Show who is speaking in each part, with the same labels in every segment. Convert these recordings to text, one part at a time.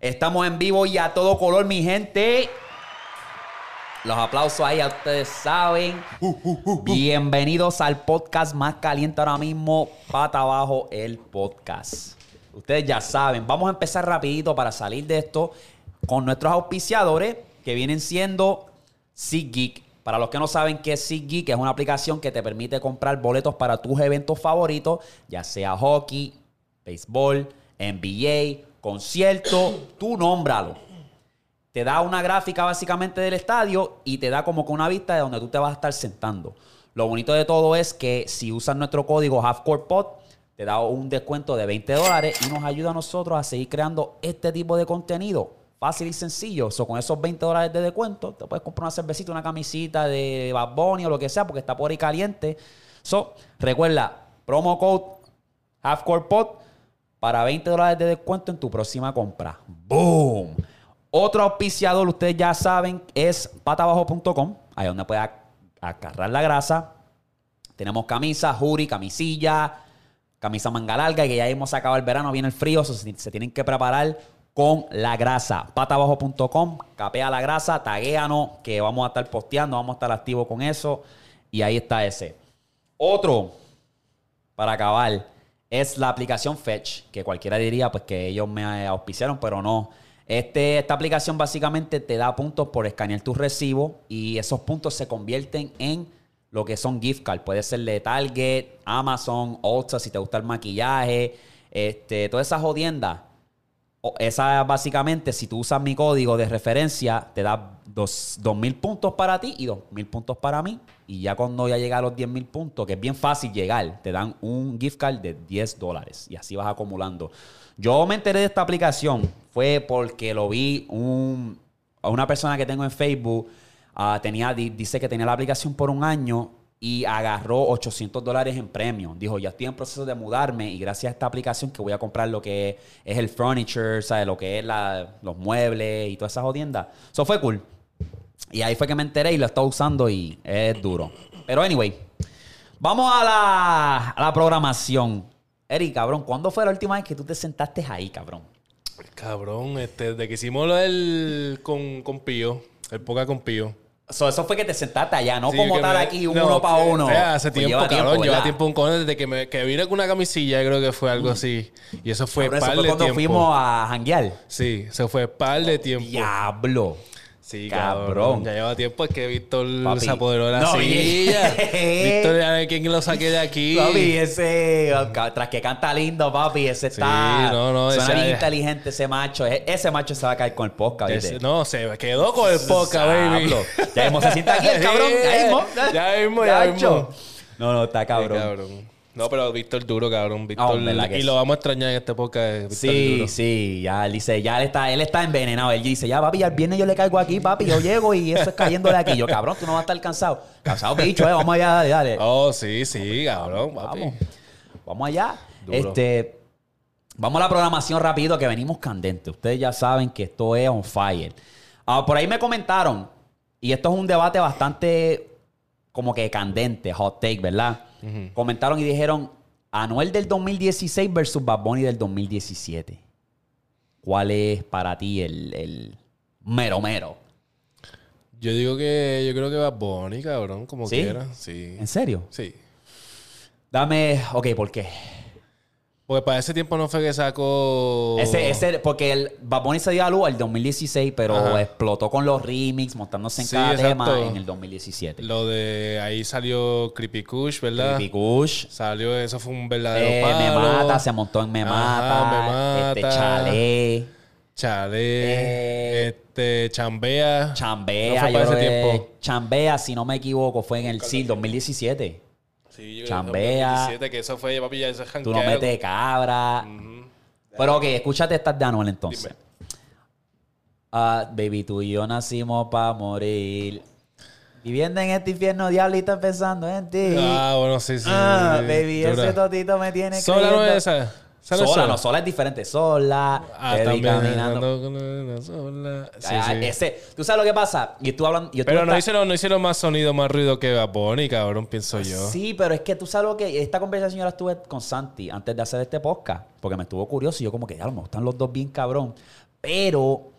Speaker 1: Estamos en vivo y a todo color, mi gente. Los aplausos ahí, ya ustedes saben. Bienvenidos al podcast más caliente ahora mismo, Pata Abajo, el podcast. Ustedes ya saben, vamos a empezar rapidito para salir de esto con nuestros auspiciadores que vienen siendo SeatGeek. Para los que no saben qué es SeatGeek, es una aplicación que te permite comprar boletos para tus eventos favoritos, ya sea hockey, béisbol, NBA, concierto, tú nómbralo te da una gráfica básicamente del estadio y te da como que una vista de donde tú te vas a estar sentando. Lo bonito de todo es que si usas nuestro código HalfCorePod, te da un descuento de 20 dólares y nos ayuda a nosotros a seguir creando este tipo de contenido. Fácil y sencillo. So, con esos 20 dólares de descuento, te puedes comprar una cervecita, una camisita de Bad Bunny o lo que sea, porque está por ahí caliente. So, recuerda, promo code HalfCorePod para 20 dólares de descuento en tu próxima compra. ¡Boom! Otro auspiciador, ustedes ya saben, es patabajo.com, ahí donde puedes agarrar la grasa. Tenemos camisa, jury, camisilla, camisa manga larga, que ya hemos acabado el verano, viene el frío, se tienen que preparar con la grasa. Patabajo.com, capea la grasa, taguéanos, que vamos a estar posteando, vamos a estar activos con eso. Y ahí está ese. Otro, para acabar, es la aplicación Fetch, que cualquiera diría pues que ellos me auspiciaron, pero no. Este, esta aplicación básicamente te da puntos por escanear tus recibos y esos puntos se convierten en lo que son gift cards. Puede ser de Target, Amazon, Ulta, si te gusta el maquillaje, este, todas esas jodiendas. Esa básicamente, si tú usas mi código de referencia, te da dos mil puntos para ti y dos mil puntos para mí. Y ya cuando ya llega a los 10 mil puntos, que es bien fácil llegar, te dan un gift card de 10 dólares. Y así vas acumulando. Yo me enteré de esta aplicación fue porque lo vi un, a una persona que tengo en Facebook. ah, tenía, di- dice que tenía la aplicación por un año y agarró 800 dólares en premio. Dijo, ya estoy en proceso de mudarme y gracias a esta aplicación que voy a comprar lo que es el furniture, ¿sabes? lo que es la- los muebles y todas esas jodiendas. Eso fue cool. Y ahí fue que me enteré y lo estaba usando y es duro. Pero anyway, vamos a la, la programación. Eric, cabrón, ¿cuándo fue la última vez que tú te sentaste ahí, cabrón?
Speaker 2: Cabrón, este, desde que hicimos del con, con Pío, el poca con Pío.
Speaker 1: So, eso fue que te sentaste allá, no
Speaker 2: Sí,
Speaker 1: como tal
Speaker 2: me-
Speaker 1: aquí, un
Speaker 2: no,
Speaker 1: uno para uno.
Speaker 2: eh, hace
Speaker 1: Pues
Speaker 2: tiempo, cabrón, lleva
Speaker 1: ¿verdad?
Speaker 2: tiempo un cojones desde que, me, que vine con una camisilla, creo que fue algo así. Y eso fue
Speaker 1: Cabrón, eso
Speaker 2: par
Speaker 1: fue
Speaker 2: de
Speaker 1: cuando
Speaker 2: tiempo.
Speaker 1: fuimos a janguear.
Speaker 2: Sí, eso fue par de tiempo.
Speaker 1: Diablo.
Speaker 2: Sí,
Speaker 1: Cabrón.
Speaker 2: cabrón. Ya lleva tiempo es que Víctor
Speaker 1: Papi.
Speaker 2: se apoderó de la
Speaker 1: No,
Speaker 2: silla. Víctor, a ver quién lo saqué de aquí.
Speaker 1: Papi, ese, tras que canta lindo, papi, ese está.
Speaker 2: no, no,
Speaker 1: Suena
Speaker 2: ese-
Speaker 1: bien inteligente ese macho. E- Ese macho se va a caer con el podcast, ¿viste?
Speaker 2: Ese- no, se quedó con el podcast, baby.
Speaker 1: Ya mismo se sienta aquí el cabrón. Ya mismo.
Speaker 2: Ya mismo, ya mismo.
Speaker 1: No, no, está
Speaker 2: Sí,
Speaker 1: cabrón.
Speaker 2: No, pero Víctor duro, cabrón. Víctor,
Speaker 1: que
Speaker 2: y
Speaker 1: sí.
Speaker 2: lo vamos a extrañar en este podcast. Víctor
Speaker 1: Sí,
Speaker 2: duro.
Speaker 1: sí, ya él dice, ya él está, él está envenenado. Él dice, ya papi, ya el viernes yo le caigo aquí, papi, yo llego y eso es cayéndole aquí. Yo, cabrón, tú no vas a estar cansado. Cansado, bicho, eh, vamos allá, dale, dale.
Speaker 2: Oh, sí, sí, cabrón, papi.
Speaker 1: Vamos, vamos allá.
Speaker 2: Duro.
Speaker 1: Este, vamos a la programación rápido que venimos candentes. Ustedes ya saben que esto es on fire. Ah, por ahí me comentaron, y esto es un debate bastante como que candente, hot take, ¿verdad? Comentaron y dijeron, Anuel del 2016 versus Bad Bunny del 2017. ¿Cuál es para ti el, el mero mero?
Speaker 2: Yo digo que yo creo que va Bonnie, cabrón, como
Speaker 1: ¿Sí?
Speaker 2: quiera. Sí.
Speaker 1: ¿En serio?
Speaker 2: Sí.
Speaker 1: Dame, ok, ¿por qué?
Speaker 2: Porque para ese tiempo no fue que sacó.
Speaker 1: Ese, ese, porque el Bad Bunny se dio a luz el 2016, pero
Speaker 2: Ajá.
Speaker 1: explotó con los remix, montándose en
Speaker 2: Sí,
Speaker 1: cada
Speaker 2: exacto.
Speaker 1: tema en el 2017.
Speaker 2: Lo de ahí salió Creepy Kush, ¿verdad?
Speaker 1: Creepy Kush,
Speaker 2: Salió, eso fue un verdadero
Speaker 1: eh,
Speaker 2: palo.
Speaker 1: Me Mata, se montó en Me
Speaker 2: Ajá,
Speaker 1: Mata,
Speaker 2: Me Mata.
Speaker 1: este Chale,
Speaker 2: Chale.
Speaker 1: Eh,
Speaker 2: este, Chambea.
Speaker 1: Chambea,
Speaker 2: No fue
Speaker 1: yo
Speaker 2: para ese tiempo.
Speaker 1: Chambea, si no me equivoco, fue en el sí, 2017.
Speaker 2: Sí,
Speaker 1: Chambea.
Speaker 2: 2017, que eso fue, papi, ya ese
Speaker 1: Tú no metes cabra. Pero ok, escúchate estas de Anuel entonces. Ah, baby, tú y yo nacimos para morir. Viviendo en este infierno, diablita pensando en ti.
Speaker 2: Ah, bueno, sí, sí.
Speaker 1: Ah, baby, ese totito me tiene creyendo.
Speaker 2: es esa.
Speaker 1: Sola, no, sola es diferente. Sola,
Speaker 2: Ah,
Speaker 1: te vi
Speaker 2: también.
Speaker 1: caminando.
Speaker 2: ando con una sola. Sí,
Speaker 1: Ah,
Speaker 2: sí.
Speaker 1: Ese, ¿Tú sabes lo que pasa? Y tú hablando...
Speaker 2: Pero no
Speaker 1: estás-
Speaker 2: hicieron, no hicieron más sonido, más ruido que Bad Bunny, cabrón, pienso yo.
Speaker 1: Sí, pero es que tú sabes lo que... Esta conversación yo la estuve con Santi antes de hacer este podcast. Porque me estuvo curioso y yo como que, ya, me gustan los dos bien cabrón. Pero...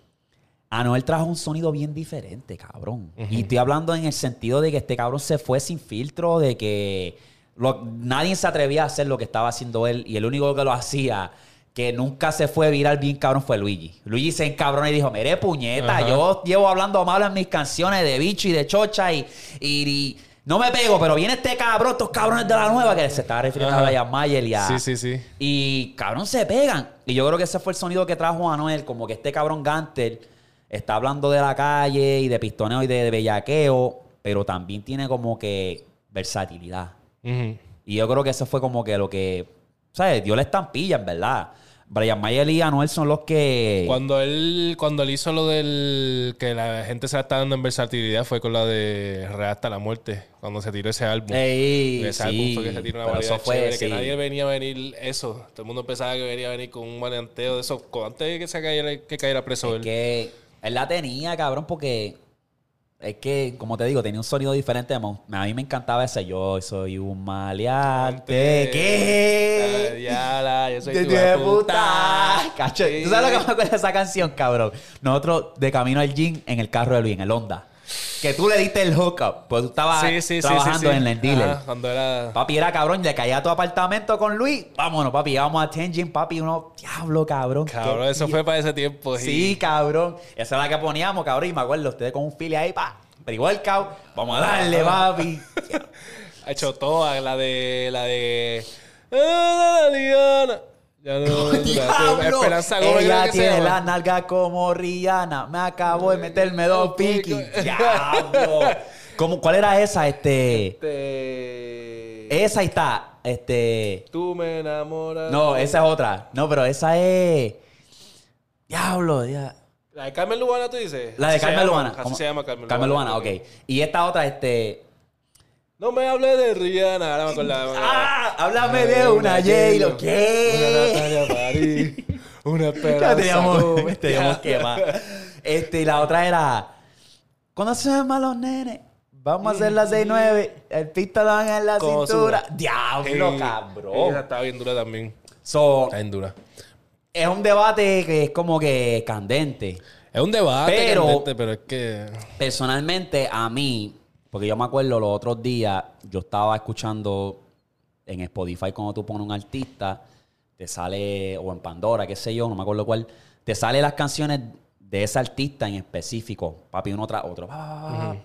Speaker 1: Anuel trajo un sonido bien diferente, cabrón. Y estoy hablando en el sentido de que este cabrón se fue sin filtro, de que lo- nadie se atrevía a hacer lo que estaba haciendo él. Y el único que lo hacía, que nunca se fue viral bien cabrón, fue Luigi. Luigi se encabronó y dijo, mire puñeta,
Speaker 2: Ajá.
Speaker 1: yo llevo hablando malo en mis canciones de bicho y de chocha y, y- y no me pego, pero viene este cabrón, estos cabrones de la nueva, que se estaba refiriendo
Speaker 2: Ajá.
Speaker 1: a Brian Mayer y a...
Speaker 2: Sí, sí, sí.
Speaker 1: Y cabrón se pegan. Y yo creo que ese fue el sonido que trajo Anuel, como que este cabrón Gantel está hablando de la calle y de pistoneo y de, de bellaqueo, pero también tiene como que versatilidad. Y yo creo que eso fue como que lo que, ¿sabes? Dio la estampilla, en verdad. Brian Mayer y Anuel son los que...
Speaker 2: Cuando él, cuando él hizo lo del que la gente se la está dando en versatilidad fue con la de Real hasta la muerte, cuando se tiró ese álbum.
Speaker 1: Ey,
Speaker 2: ese
Speaker 1: sí,
Speaker 2: álbum fue que se tiró una variedad
Speaker 1: eso fue,
Speaker 2: chévere,
Speaker 1: sí.
Speaker 2: que nadie venía a venir eso. Todo el mundo pensaba que venía a venir con un maleanteo de eso, antes de que se cayera, que cayera preso
Speaker 1: Es
Speaker 2: él.
Speaker 1: que él la tenía, cabrón, porque es que, como te digo, tenía un sonido diferente. A mí me encantaba ese yo soy un maleante. ¿Qué?
Speaker 2: Yo soy
Speaker 1: De
Speaker 2: tu de
Speaker 1: puta. Cacho, ¿Tú sabes lo que me acuerdo de esa canción, cabrón? Nosotros de camino al gym en el carro de Luis, en el Honda. Que tú le diste el hookup, pues tú estabas
Speaker 2: Sí, sí, sí,
Speaker 1: trabajando
Speaker 2: sí,
Speaker 1: en el dealer.
Speaker 2: Ajá, cuando era...
Speaker 1: Papi era cabrón, le caía a tu apartamento con Luis. Vámonos, papi, íbamos a Tenjin, papi, uno, diablo, cabrón.
Speaker 2: Cabrón, eso fue para ese tiempo.
Speaker 1: Sí, cabrón. Esa es la que poníamos, cabrón. Y me acuerdo, ustedes con un file ahí, pa. Pre-workout. Vamos a darle, papi.
Speaker 2: Ha hecho toda, la de... La de... Ah, la Liana. Ya no... Esperanza Gómez,
Speaker 1: Ella tiene la nalga como Rihanna. Me acabo de meterme dos piqui. ¡Diablo! ¿Cómo, ¿Cuál era esa? Este...
Speaker 2: Este...
Speaker 1: Esa está. Este...
Speaker 2: Tú me enamoras.
Speaker 1: No, esa es otra. No, pero esa es... Diablo, ya...
Speaker 2: La de Carmen Lubana, tú dices.
Speaker 1: La de Carmen.
Speaker 2: Así
Speaker 1: ¿Cómo?
Speaker 2: se llama Carmen,
Speaker 1: Carmen Luana, ok. Y esta otra, este...
Speaker 2: No me hables de Rihanna, ahora me acordaba.
Speaker 1: ¡Ah! Háblame de una J-Lo.
Speaker 2: Una
Speaker 1: ¿Qué?
Speaker 2: Natalia París. Una
Speaker 1: Ya
Speaker 2: esperanza.
Speaker 1: teníamos,
Speaker 2: Gómez.
Speaker 1: teníamos que más. Este, y la otra era... Cuando se ven malos nenes, vamos a hacer la 6-9. El pistolón en la cintura. ¡Diablo, cabrón!
Speaker 2: Esa está bien dura también.
Speaker 1: So,
Speaker 2: Está bien dura.
Speaker 1: es un debate que es como que candente.
Speaker 2: Es un debate,
Speaker 1: Pero-
Speaker 2: candente, pero es que.
Speaker 1: Personalmente, a mí, porque yo me acuerdo los otros días, yo estaba escuchando en Spotify cuando tú pones un artista, te sale, o en Pandora, qué sé yo, no me acuerdo cuál, te sale las canciones de ese artista en específico, papi, uno tras otro. pa, pa, pa.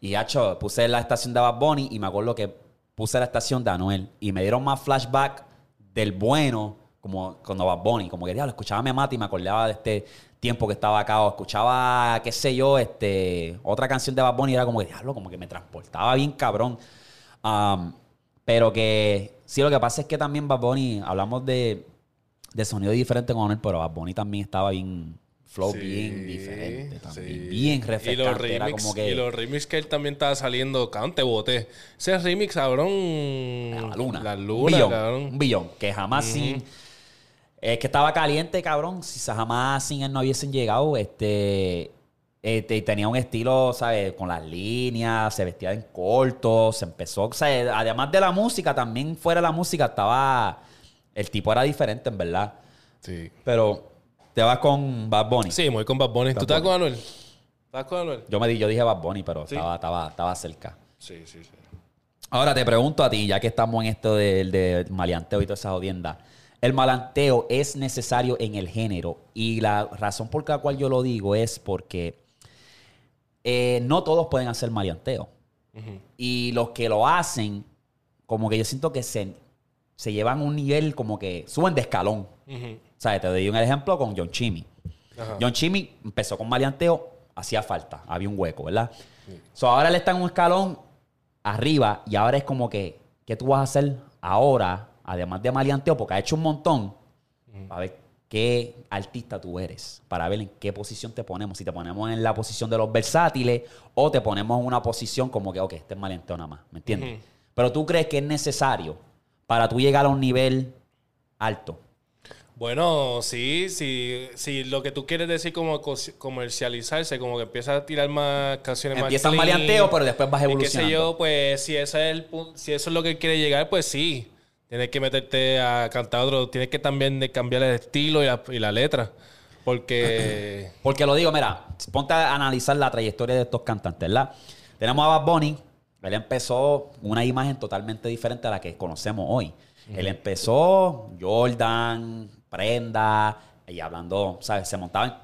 Speaker 1: Y hecho, puse la estación de Bad Bunny y me acuerdo que puse la estación de Anuel y me dieron más flashback del bueno, como cuando Bad Bunny, como que diablo, escuchaba a mi mati y me acordaba de este tiempo que estaba acá, o escuchaba, qué sé yo, este, otra canción de Bad Bunny era como que diablo, como que me transportaba bien cabrón. Um, pero que sí, lo que pasa es que también Bad Bunny, hablamos de, de sonido diferente con Anuel, pero Bad Bunny también estaba bien, flow
Speaker 2: Sí,
Speaker 1: bien diferente, también,
Speaker 2: sí.
Speaker 1: bien
Speaker 2: Y los
Speaker 1: refrescante. Era
Speaker 2: remix,
Speaker 1: como que
Speaker 2: y los remix que él también estaba saliendo, cabrón, te boté. Ese remix, cabrón.
Speaker 1: la luna.
Speaker 2: La
Speaker 1: un
Speaker 2: luna,
Speaker 1: billón,
Speaker 2: cabrón.
Speaker 1: Un billón. Que jamás sin. Es que estaba caliente, cabrón. Si jamás sin él no hubiesen llegado, este. este, tenía un estilo, ¿sabes? Con las líneas, se vestía en corto, se empezó. O sea, además de la música, también fuera de la música estaba. El tipo era diferente, en verdad.
Speaker 2: Sí.
Speaker 1: Pero te vas con Bad Bunny.
Speaker 2: Sí, me voy con Bad Bunny. ¿Tú estás con Anuel? ¿Estás con Anuel?
Speaker 1: Yo me di, yo dije Bad Bunny, pero
Speaker 2: Sí.
Speaker 1: estaba, estaba, estaba cerca.
Speaker 2: Sí, sí, sí.
Speaker 1: Ahora te pregunto a ti, ya que estamos en esto del de maleanteo y toda esa jodienda. El malanteo es necesario en el género y la razón por la cual yo lo digo es porque eh, no todos pueden hacer maleanteo. Y los que lo hacen, como que yo siento que se, se llevan un nivel como que suben de escalón.
Speaker 2: Ujú.
Speaker 1: ¿Sabes? Te doy un ejemplo con John Chimmy. John Chimmy empezó con maleanteo, hacía falta, había un hueco, ¿verdad? So, ahora él está en un escalón arriba y ahora es como que, ¿qué tú vas a hacer ahora, además de maleanteo? Porque ha hecho un montón. A ver qué artista tú eres, para ver en qué posición te ponemos. Si te ponemos en la posición de los versátiles o te ponemos en una posición como que, ok, este es malienteo nada más, ¿me entiendes? Pero tú crees que es necesario para tú llegar a un nivel alto.
Speaker 2: Bueno, sí, sí, sí, lo que tú quieres decir como comercializarse, como que empieza a tirar más canciones
Speaker 1: Empiezas
Speaker 2: más clean,
Speaker 1: maleanteo, pero después vas
Speaker 2: y qué sé
Speaker 1: evolucionando.
Speaker 2: yo, pues si ese es el si eso es lo que quiere llegar, pues sí. Tienes que meterte a cantar otro, tienes que también cambiar el estilo y la, y la letra. Porque
Speaker 1: Porque lo digo, mira, ponte a analizar la trayectoria de estos cantantes, ¿verdad? Tenemos a Bad Bunny, él empezó una imagen totalmente diferente a la que conocemos hoy. Él empezó Jordan, Prenda, y hablando, ¿sabes? Se montaban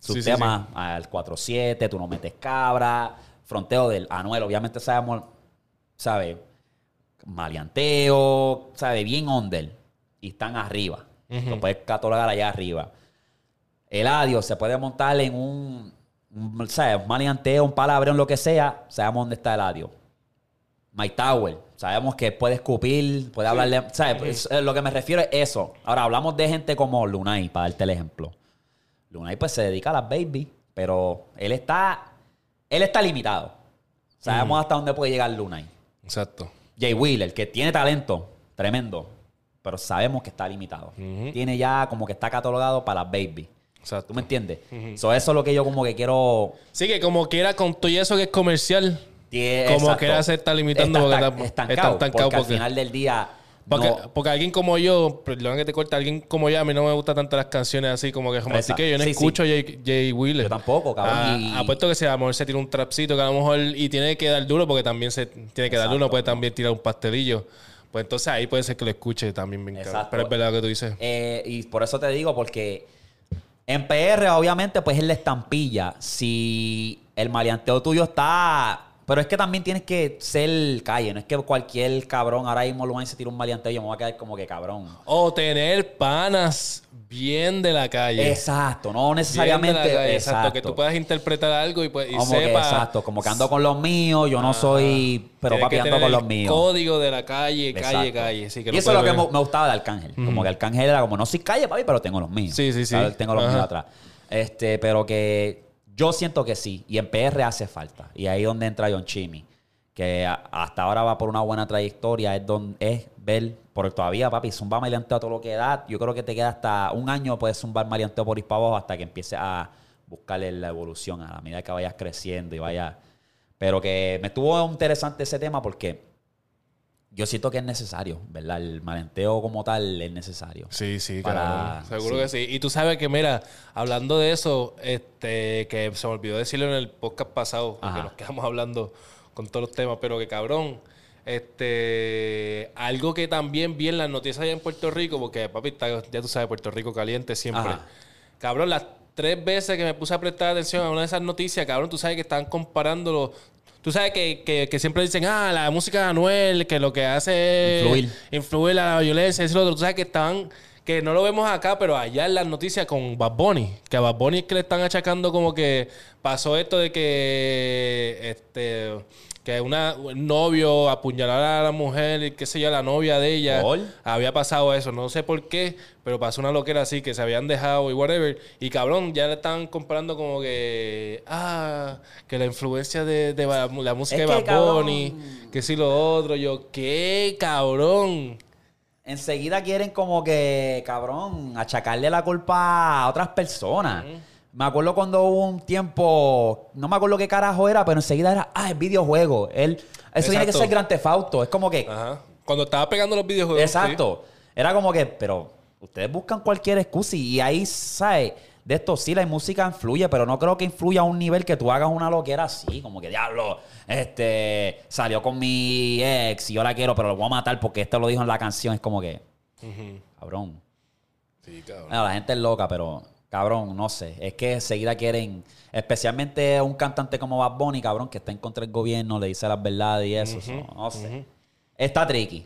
Speaker 1: sus
Speaker 2: Sí, sí,
Speaker 1: temas al 4-7, tú no metes cabra, fronteo del Anuel, obviamente sabemos, ¿sabes? Maleanteo, ¿sabes? Bien under. Y están arriba. Lo puedes catalogar allá arriba. Eladio se puede montar en un, un, ¿sabes? un maleanteo, un palabrón, lo que sea. Sabemos dónde está Eladio. My Tower. Sabemos que puede escupir, puede hablarle. ¿Sabes? Eh, lo que me refiero es eso. Ahora hablamos de gente como Lunay, para darte el ejemplo. Lunay pues se dedica a las baby, pero él está. Él está limitado. Sabemos hasta dónde puede llegar Lunay.
Speaker 2: exacto.
Speaker 1: Jay Wheeler, que tiene talento tremendo, pero sabemos que está limitado. Tiene ya como que está catalogado para las baby.
Speaker 2: Exacto.
Speaker 1: ¿Tú me entiendes? So, eso es lo que yo como que quiero...
Speaker 2: Sí, que como quiera, con todo y eso que es comercial, Como quiera se está limitando porque
Speaker 1: Está
Speaker 2: está-
Speaker 1: estancado,
Speaker 2: está estancado
Speaker 1: porque, al
Speaker 2: porque-
Speaker 1: final del día...
Speaker 2: Porque,
Speaker 1: no-
Speaker 2: porque alguien como yo, perdón que te corte, alguien como yo, a mí no me gustan tanto las canciones así como que románticas.
Speaker 1: Exacto.
Speaker 2: Yo no
Speaker 1: Sí,
Speaker 2: escucho Jay, Jay Wheeler.
Speaker 1: Yo tampoco, cabrón,
Speaker 2: Ah,
Speaker 1: y-
Speaker 2: Apuesto que sea, a lo mejor se tira un trapcito que a lo mejor y tiene que dar duro porque también se tiene que dar duro, puede también tirar un pastelillo. Pues entonces ahí puede ser que lo escuche también bien. Pero es verdad lo que tú dices.
Speaker 1: Eh, y por eso te digo, porque en PR, obviamente, pues es la estampilla. Si el maleanteo tuyo está. Pero es que también tienes que ser calle. No es que cualquier cabrón ahora mismo lo se tira un maleanteo y yo me voy a quedar como que cabrón.
Speaker 2: O tener panas bien de la calle.
Speaker 1: Exacto, no necesariamente. exacto.
Speaker 2: Que tú puedas interpretar algo y, pues, y
Speaker 1: Como que,
Speaker 2: sepa.
Speaker 1: exacto, como que ando con los míos, yo no soy. Pero papi
Speaker 2: que
Speaker 1: ando con los míos.
Speaker 2: Código de la calle, calle,
Speaker 1: Exacto.
Speaker 2: calle. Sí, que
Speaker 1: y eso es lo que me, gustaba de Arcángel. Como que Arcángel era como, no soy calle, papi, pero tengo los míos.
Speaker 2: Sí, sí, sí.
Speaker 1: Tengo los
Speaker 2: Ajá.
Speaker 1: míos atrás. Este, pero que yo siento que sí. Y en PR hace falta. Y ahí es donde entra John Chimmy. Que hasta ahora va por una buena trayectoria. Es donde es ver. Porque todavía, papi, zumba maleanteo todo lo que da. Yo creo que te queda hasta un año puedes zumbar maleanteo por abajo hasta que empieces a buscarle la evolución a la medida que vayas creciendo y vayas. Pero que me estuvo interesante ese tema porque yo siento que es necesario, ¿verdad? El malenteo como tal es necesario.
Speaker 2: Sí, sí,
Speaker 1: Para-
Speaker 2: cabrón. Seguro
Speaker 1: sí.
Speaker 2: que sí. Y tú sabes que, mira, hablando de eso, este, que se me olvidó decirlo en el podcast pasado,
Speaker 1: Ajá.
Speaker 2: nos quedamos hablando con todos los temas, pero que cabrón, este, algo que también vi en las noticias allá en Puerto Rico, porque papi, está- ya tú sabes, Puerto Rico caliente siempre.
Speaker 1: Ajá.
Speaker 2: Cabrón, las tres veces que me puse a prestar atención a una de esas noticias, cabrón, tú sabes que están comparándolo. Tú sabes que, que- que siempre dicen, ah, la música de Anuel, que lo que hace es
Speaker 1: Influir.
Speaker 2: influir la violencia, eso y lo otro. Tú sabes que estaban, que no lo vemos acá, pero allá en las noticias con Bad Bunny, que a Bad Bunny es que le están achacando como que pasó esto de que este que una, un novio apuñalara a la mujer y qué sé yo, a la novia de ella.
Speaker 1: ¿Por?
Speaker 2: Había pasado eso, no sé por qué, pero pasó una loquera así, que se habían dejado y whatever. Y cabrón, ya le están comparando como que, ah, que la influencia de, de la, música
Speaker 1: Es
Speaker 2: de Bad. Bunny, que sí lo otro. Yo, ¿qué, cabrón?
Speaker 1: Enseguida quieren como que, cabrón, achacarle la culpa a otras personas. Me acuerdo cuando hubo un tiempo, no me acuerdo qué carajo era, pero enseguida era, ah, es videojuego. Él, eso tiene que
Speaker 2: Exacto.
Speaker 1: ser Gran Tefauto. Es como que,
Speaker 2: Ajá. Cuando estaba pegando los videojuegos.
Speaker 1: Exacto. Era como que, pero ustedes buscan cualquier excusa y ahí, ¿sabes? De esto sí, la música influye, pero no creo que influya a un nivel que tú hagas una loquera así, como que diablo, este, salió con mi ex y yo la quiero, pero lo voy a matar porque esto lo dijo en la canción. Es como que, cabrón.
Speaker 2: Sí, cabrón.
Speaker 1: Bueno, la gente es loca, pero cabrón, no sé. Es que enseguida quieren, especialmente un cantante como Bad Bunny, cabrón, que está en contra del gobierno, le dice las verdades y eso. so, no sé. Está tricky.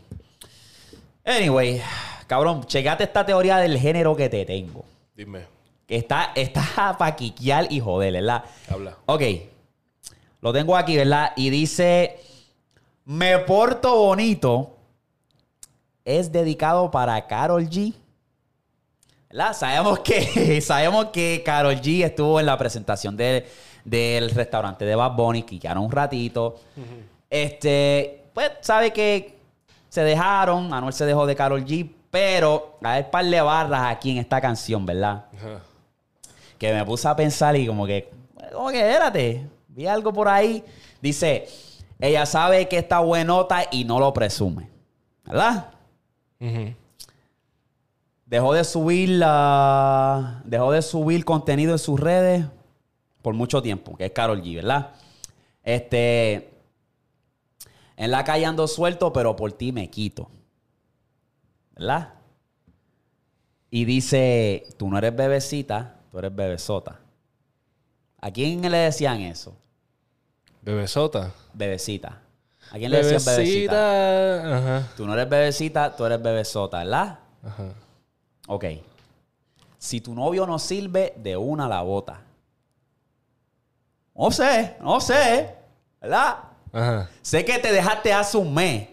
Speaker 1: Anyway, cabrón, checate esta teoría del género que te tengo.
Speaker 2: Dime,
Speaker 1: Que está, está para quiquear y joder, ¿verdad?
Speaker 2: habla.
Speaker 1: Ok. Lo tengo aquí, ¿verdad? Y dice: Me porto bonito. Es dedicado para Carol G. ¿verdad? Sabemos que, sabemos que Carol G estuvo en la presentación de- del restaurante de Bad Bunny, que quedaron un ratito. Este, pues sabe que se dejaron, Anuel se dejó de Carol G, pero hay un par de barras aquí en esta canción, ¿verdad?
Speaker 2: Ajá.
Speaker 1: Que me puse a pensar y como que, como que, espérate, vi algo por ahí. Dice, ella sabe que está buenota y no lo presume. ¿Verdad? Dejó de subir la, dejó de subir contenido en sus redes por mucho tiempo, que es Carol G, ¿verdad? Este, en la calle ando suelto, pero por ti me quito. ¿Verdad? Y dice, tú no eres bebecita, tú eres bebesota. ¿A quién le decían eso?
Speaker 2: Bebesota.
Speaker 1: Bebecita. ¿A quién le decían bebecita?
Speaker 2: Bebecita. Ajá.
Speaker 1: Tú no eres bebecita, tú eres bebesota, ¿verdad?
Speaker 2: Ajá.
Speaker 1: Ok. Si tu novio no sirve, de una la bota. No sé, no sé. ¿Verdad?
Speaker 2: Ajá.
Speaker 1: Sé que te dejaste hace un mes.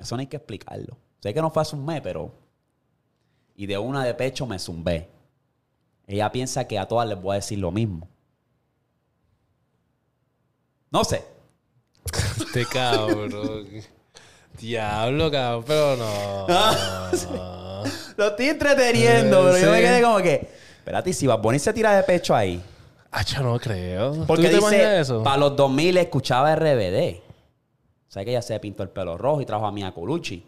Speaker 1: Eso no hay que explicarlo. Sé que no fue hace un mes, pero. Y de una de pecho me zumbé. Ella piensa que a todas les voy a decir lo mismo. No sé.
Speaker 2: Este cabrón. Diablo, cabrón, pero no.
Speaker 1: Lo estoy entreteniendo, pero yo me quedé como que. Espérate, si Bad Bunny se tira de pecho ahí.
Speaker 2: Ah, yo no creo.
Speaker 1: Porque
Speaker 2: ¿Tú te
Speaker 1: dice,
Speaker 2: eso?
Speaker 1: para los 2000 escuchaba RBD. Sea que ella se pintó el pelo rojo y trajo a Mia Colucci.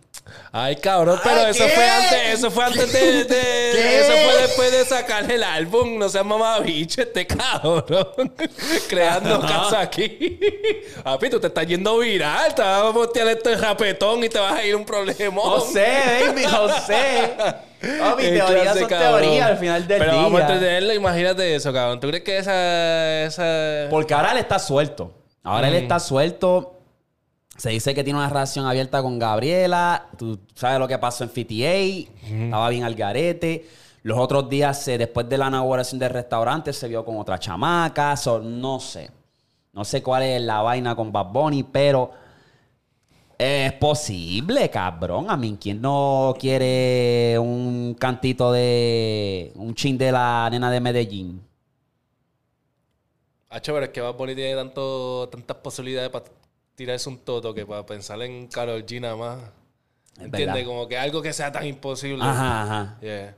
Speaker 2: Ay, cabrón, pero
Speaker 1: Ay,
Speaker 2: eso
Speaker 1: ¿qué?
Speaker 2: fue antes, eso fue antes de, de-
Speaker 1: ¿Qué?
Speaker 2: eso fue después de sacar el álbum, no seas mamabicho, este cabrón, creando casa aquí. Papi, tú te estás yendo viral, te vas a postear esto en rapetón y te vas a ir un problema.
Speaker 1: José, baby, José.
Speaker 2: Qué
Speaker 1: teorías
Speaker 2: clase,
Speaker 1: son
Speaker 2: cabrón.
Speaker 1: teorías al final del
Speaker 2: Pero
Speaker 1: día.
Speaker 2: vamos a entretenerlo, imagínate eso, cabrón. ¿Tú crees que esa... esa...
Speaker 1: Porque ahora él está suelto. Ahora él está suelto. Se dice que tiene una relación abierta con Gabriela. Tú sabes lo que pasó en FTA. Estaba bien al garete. Los otros días, después de la inauguración del restaurante, se vio con otra chamaca. So, no sé. No sé cuál es la vaina con Bad Bunny, pero es posible, cabrón. A mí, ¿quién no quiere un cantito de. un chin de la nena de Medellín?
Speaker 2: Hacho, pero es que Bad Bunny tiene tanto, tantas posibilidades para tirarse un toto que para pensar en Karol G nada más.
Speaker 1: Es
Speaker 2: ¿Entiendes? Como que algo que sea tan imposible.
Speaker 1: Ajá, ajá.
Speaker 2: Yeah.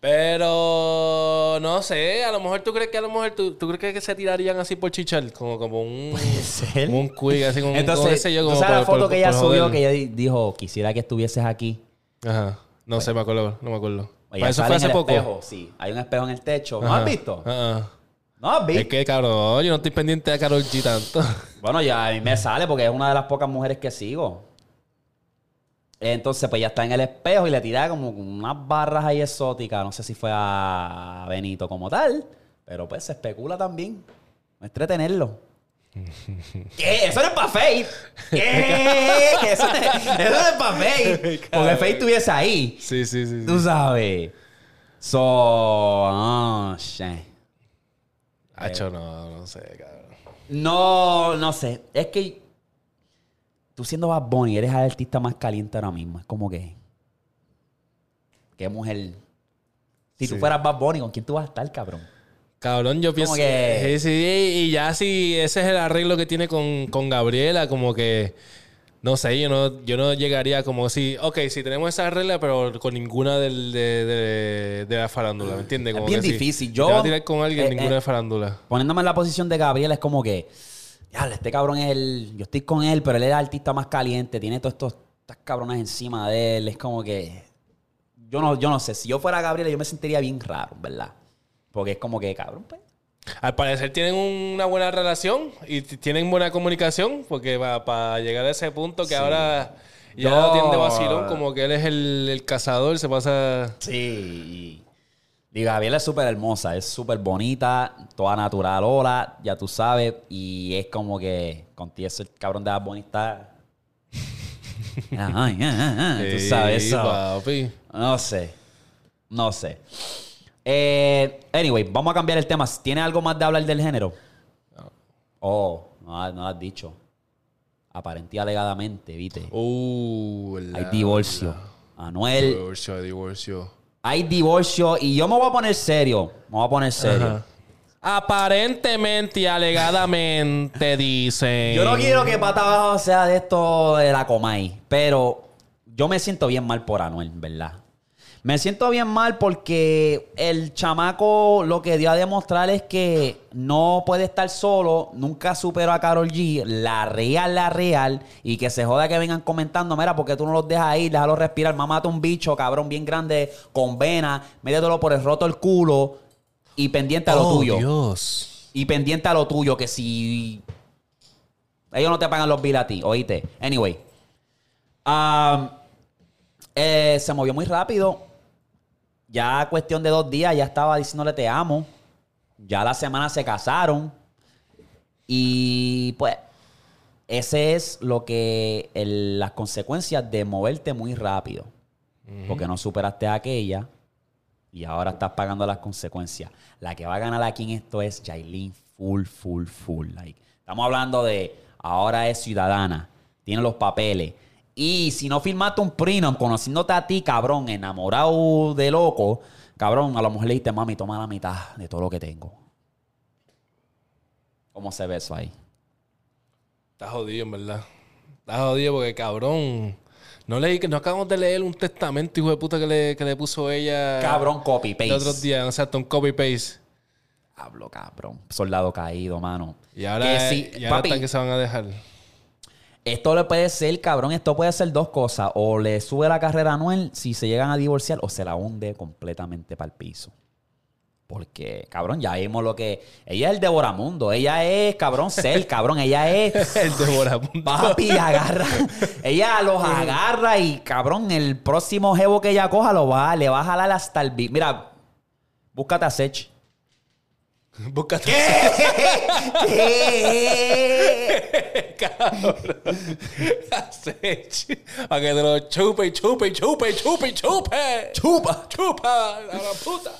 Speaker 2: Pero no sé, a lo mejor tú crees que a lo mejor tú, tú crees que se tirarían así por chichar, como, como un
Speaker 1: ser.
Speaker 2: como un quick, así como,
Speaker 1: Entonces,
Speaker 2: sé yo,
Speaker 1: ¿tú
Speaker 2: como
Speaker 1: sabes la foto
Speaker 2: por-
Speaker 1: que ella subió que ella di- dijo, quisiera que estuvieses aquí?
Speaker 2: Ajá. No sé, me acuerdo, no me acuerdo. Para eso fue hace poco.
Speaker 1: espejo, sí. Hay un espejo en el techo. ¿No
Speaker 2: Ajá.
Speaker 1: has visto?
Speaker 2: Ajá.
Speaker 1: ¿No has visto?
Speaker 2: Es que, cabrón, yo no estoy pendiente de Karol G tanto.
Speaker 1: Bueno, ya a mí me sale porque es una de las pocas mujeres que sigo. Entonces, pues ya está en el espejo y le tira como unas barras ahí exóticas. No sé si fue a Benito como tal, pero pues se especula también. Entretenerlo. ¿Qué? Eso no es para Faith. ¿Qué? Eso, no es- eso no es para Faith. Porque Faith estuviese ahí.
Speaker 2: sí, sí, sí. sí.
Speaker 1: Tú sabes. So, oh, shit.
Speaker 2: Hacho, no, no sé, cabrón.
Speaker 1: No, no sé. Es que tú siendo Bad Bunny eres el artista más caliente ahora mismo. Es como que. Qué mujer. Si tú fueras Bad Bunny, ¿con quién tú vas a estar, cabrón?
Speaker 2: Cabrón, yo pienso
Speaker 1: que-
Speaker 2: Sí, sí, y ya si ese es el arreglo que tiene con, con Gabriela, como que. No sé, yo no, yo no llegaría como si. Ok, si tenemos esa regla, pero con ninguna del, de, de, de la farándula, ¿me entiendes?
Speaker 1: Es bien
Speaker 2: que si
Speaker 1: difícil.
Speaker 2: te
Speaker 1: Yo-
Speaker 2: vas a tirar con alguien,
Speaker 1: eh,
Speaker 2: ninguna
Speaker 1: eh,
Speaker 2: de farándula.
Speaker 1: Poniéndome en la posición de Gabriel, es como que. Ya, este cabrón es el. Yo estoy con él, pero él es el artista más caliente. Tiene todos estos estas cabronas encima de él. Es como que. Yo no, yo no sé. Si yo fuera Gabriel, yo me sentiría bien raro, ¿verdad? Porque es como que, cabrón, pues.
Speaker 2: Al parecer tienen una buena relación y tienen buena comunicación, porque para llegar a ese punto que ahora ya lo tienen de vacilón, como que él es el, el cazador, se pasa.
Speaker 1: Sí. Y Gabriela es súper hermosa, es súper bonita, toda natural, hola, ya tú sabes. Y es como que contigo ese cabrón de ay, ay, tú sabes eso. No sé. No sé. Eh, anyway, vamos a cambiar el tema. ¿Tiene algo más de hablar del género? Oh, no, no lo has dicho. Aparentía alegadamente, ¿viste?
Speaker 2: Uh,
Speaker 1: Hay
Speaker 2: la-
Speaker 1: divorcio. Anuel
Speaker 2: Divorcio, divorcio.
Speaker 1: Hay divorcio y yo me voy a poner serio. Me voy a poner serio.
Speaker 2: Aparentemente y alegadamente dicen.
Speaker 1: Yo no quiero que pata abajo sea de esto de la Comay, pero yo me siento bien mal por Anuel, ¿verdad? Me siento bien mal porque el chamaco lo que dio a demostrar es que no puede estar solo, nunca superó a Carol G, la real, la real, y que se joda que vengan comentando, mira, porque tú no los dejas ahí, déjalo respirar, mamá, un bicho, cabrón, bien grande, con vena, métetelo por el roto el culo y pendiente a lo
Speaker 2: Oh,
Speaker 1: tuyo.
Speaker 2: Dios.
Speaker 1: Y pendiente a lo tuyo, que si ellos no te pagan los bills a ti, oíste. Anyway. Um, eh, se movió muy rápido. Ya cuestión de dos días ya estaba diciéndole te amo. Ya la semana se casaron. Y pues, ese es lo que el- las consecuencias de moverte muy rápido. Porque no superaste a aquella. Y ahora estás pagando las consecuencias. La que va a ganar aquí en esto es Jailin full, full, full. Like, estamos hablando de ahora es ciudadana, tiene los papeles. Y si no firmaste un prenup conociéndote a ti, cabrón, enamorado de loco, cabrón, a lo mejor le dijiste, mami, toma la mitad de todo lo que tengo. ¿Cómo se ve eso ahí?
Speaker 2: Está jodido, en verdad. Está jodido porque, cabrón. No leí que no acabamos de leer un testamento, hijo de puta, que le, que le puso ella.
Speaker 1: Cabrón, copy,
Speaker 2: El
Speaker 1: paste.
Speaker 2: otro día, o sea, un copy paste.
Speaker 1: Hablo, cabrón. Soldado caído, mano.
Speaker 2: Y ahora,
Speaker 1: Que sí,
Speaker 2: y ahora
Speaker 1: papi,
Speaker 2: están que se van a dejar.
Speaker 1: Esto le puede ser, cabrón, esto puede ser dos cosas. O le sube la carrera a Anuel si se llegan a divorciar o se la hunde completamente para el piso. Porque, cabrón, ya vimos lo que... Ella es el devoramundo. Ella es, cabrón, Cell, cabrón. Ella es...
Speaker 2: El devoramundo.
Speaker 1: Papi, agarra. Ella los agarra y, cabrón, el próximo jevo que ella coja lo va, le va a jalar hasta el... Mira, búscate a Sech.
Speaker 2: Búscate. Aceche. Para que te lo chupe, chupe, chupe, chupe, chupe.
Speaker 1: ¡Chupa!
Speaker 2: Chupa, a la puta.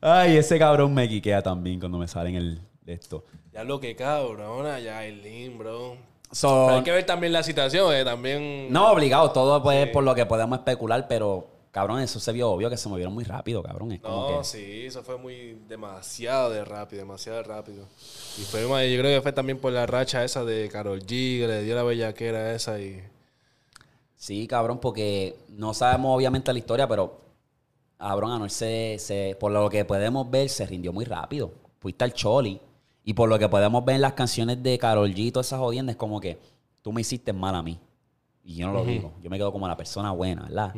Speaker 1: Ay, ese cabrón me quiquea también cuando me salen el... Esto.
Speaker 2: Ya lo que cabrona, Yailin, bro.
Speaker 1: So,
Speaker 2: Pero hay que ver también la situación, eh, también.
Speaker 1: No, obligado, todo pues, por lo que podemos especular, pero cabrón, eso se vio obvio que se movieron muy rápido, cabrón. Es como
Speaker 2: No,
Speaker 1: que.
Speaker 2: sí, eso fue muy demasiado de rápido, demasiado de rápido. Y fue, yo creo que fue también por la racha esa de Carol G, que le dio la bellaquera esa y.
Speaker 1: Sí, cabrón, porque no sabemos obviamente la historia, pero cabrón, Anuel se, se, por lo que podemos ver, se rindió muy rápido. Fuiste al Choli. Y por lo que podemos ver en las canciones de Carol G y todas esas jodiendas, es como que tú me hiciste mal a mí. Y yo no lo digo. Yo me quedo como la persona buena, ¿verdad?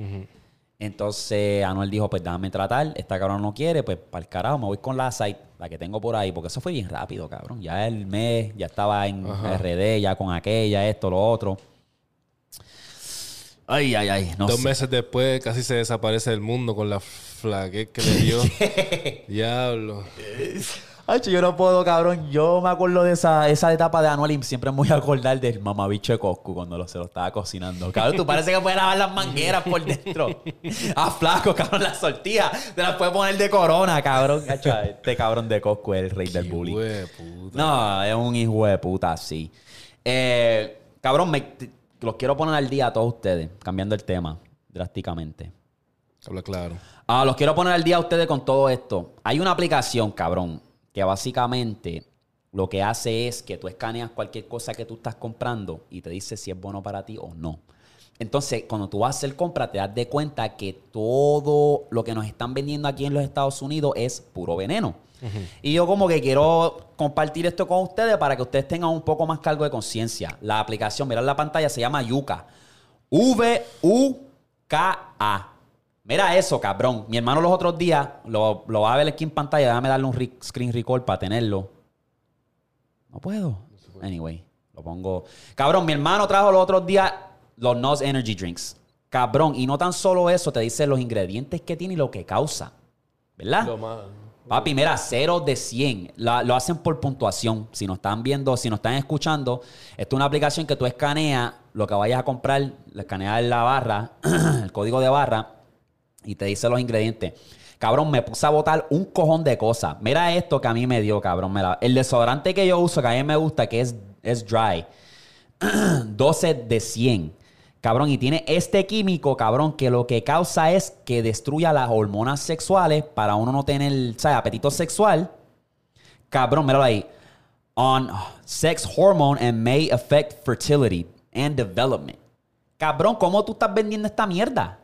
Speaker 1: Entonces Anuel dijo, pues déjame tratar, esta cabrón no quiere, pues para el carajo, me voy con la site, la que tengo por ahí, porque eso fue bien rápido, cabrón. Ya el mes, ya estaba en RD, ya con aquella, esto, lo otro. Ay, ay, ay, no
Speaker 2: Dos
Speaker 1: sé.
Speaker 2: meses después casi se desaparece del mundo con la flaquez que le dio. Diablo.
Speaker 1: Ay, yo no puedo, cabrón. Yo me acuerdo de esa, esa etapa de Anuel y siempre me voy a acordar del mamabicho de Coscu cuando lo- se lo estaba cocinando. Cabrón, tú parece que puedes lavar las mangueras por dentro. Ah, flaco, cabrón, las sortijas. Te las puedes poner de corona, cabrón. Este cabrón de Coscu es el rey del bullying.
Speaker 2: Hijo de puta.
Speaker 1: No, es un hijo de puta, sí. Eh, cabrón, me, los quiero poner al día a todos ustedes, cambiando el tema drásticamente.
Speaker 2: Habla claro.
Speaker 1: Ah, los quiero poner al día a ustedes con todo esto. Hay una aplicación, cabrón, que básicamente lo que hace es que tú escaneas cualquier cosa que tú estás comprando y te dice si es bueno para ti o no. Entonces, cuando tú vas a hacer compra, te das de cuenta que todo lo que nos están vendiendo aquí en los Estados Unidos es puro veneno. Y yo como que quiero compartir esto con ustedes para que ustedes tengan un poco más cargo de conciencia. La aplicación, mirad la pantalla, se llama Yuka. V-U-K-A. Mira eso, cabrón. Mi hermano los otros días lo, lo va a ver aquí en pantalla. Déjame darle un re- screen record para tenerlo. No puedo. Anyway, lo pongo. Cabrón, mi hermano trajo los otros días los NOS Energy Drinks. Cabrón, y no tan solo eso, te dice los ingredientes que tiene y lo que causa. ¿Verdad?
Speaker 2: Lo más.
Speaker 1: Papi, mira, 0 de 100. La- lo hacen por puntuación. Si nos están viendo, si nos están escuchando, esto es una aplicación que tú escaneas lo que vayas a comprar, escaneas la barra, el código de barra, y te dice los ingredientes. Cabrón, me puse a botar un cojón de cosas. Mira esto que a mí me dio, cabrón. Mira, el desodorante que yo uso, que a mí me gusta, que es, es dry. 12 de 100. Cabrón, y tiene este químico, cabrón, que lo que causa es que destruya las hormonas sexuales para uno no tener, ¿sabes? Apetito sexual. Cabrón, míralo ahí. On sex hormone and may affect fertility and development. Cabrón, ¿cómo tú estás vendiendo esta mierda?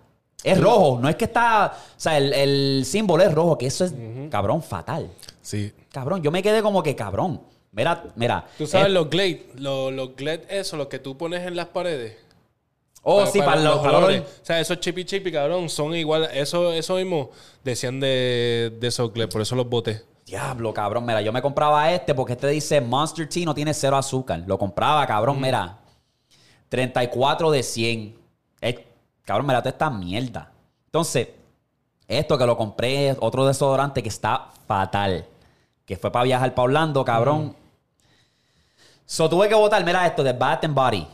Speaker 1: Es rojo, no es que está. O sea, el, el símbolo es rojo, que eso es, cabrón, fatal.
Speaker 2: Sí.
Speaker 1: Cabrón, yo me quedé como que cabrón. Mira, mira.
Speaker 2: Tú sabes los Glade, los, los Glade, eso, lo que tú pones en las paredes.
Speaker 1: Oh, sí, para, los, para
Speaker 2: olores.
Speaker 1: los-
Speaker 2: O sea, esos chipi chipi, cabrón, son igual. Eso, eso mismo decían de, de esos Glade, por eso los boté.
Speaker 1: Diablo, cabrón. Mira, yo me compraba este porque este dice Monster Tea no tiene cero azúcar. Lo compraba, cabrón, mira. 34 de 100. Es- cabrón, mira, toda esta mierda. Entonces, esto que lo compré otro desodorante que está fatal. Que fue para viajar para Orlando, cabrón. So tuve que votar, mira esto, de Bath and Body.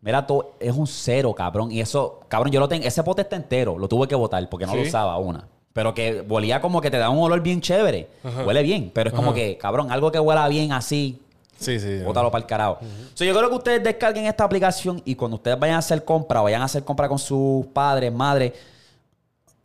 Speaker 1: Mira, todo, es un cero, cabrón. Y eso, cabrón, yo lo tengo. Ese pote está entero. Lo tuve que votar porque no lo usaba una. Pero que olía como que te da un olor bien chévere. Huele bien. Pero es como que, cabrón, algo que huela bien así,
Speaker 2: Sí, sí.
Speaker 1: bótalo para el carajo. So, yo creo que ustedes descarguen esta aplicación y cuando ustedes vayan a hacer compra, vayan a hacer compra con sus padres, madres,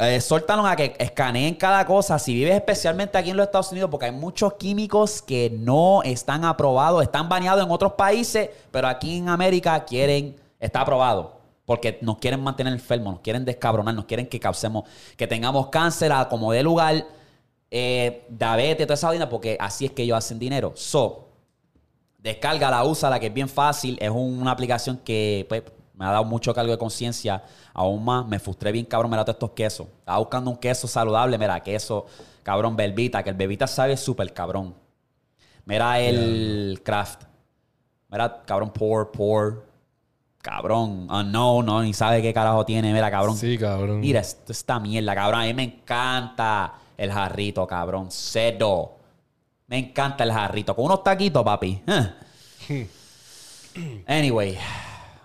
Speaker 1: eh, suéltanos a que escaneen cada cosa. Si vives especialmente aquí en los Estados Unidos, porque hay muchos químicos que no están aprobados, están baneados en otros países, pero aquí en América quieren, está aprobado. Porque nos quieren mantener enfermos, nos quieren descabronar, nos quieren que causemos, que tengamos cáncer a como de lugar, eh, diabetes, toda esa vaina, porque así es que ellos hacen dinero. So, Descárgala, úsala, que es bien fácil. Es un- una aplicación que pues, me ha dado mucho cargo de conciencia. Aún más, me frustré bien, cabrón, mira todos estos quesos. Estaba buscando un queso saludable, mira, queso, cabrón, Belvita, que el Belvita sabe súper cabrón. Mira el Kraft. Mira, cabrón, Pour, Pour. Cabrón, unknown, no, ni sabe qué carajo tiene. Mira, cabrón.
Speaker 2: Sí, cabrón.
Speaker 1: Mira, esto, esta mierda, cabrón. A mí me encanta el jarrito, cabrón. Cedo. Me encanta el jarrito. Con unos taquitos, papi. Eh. anyway,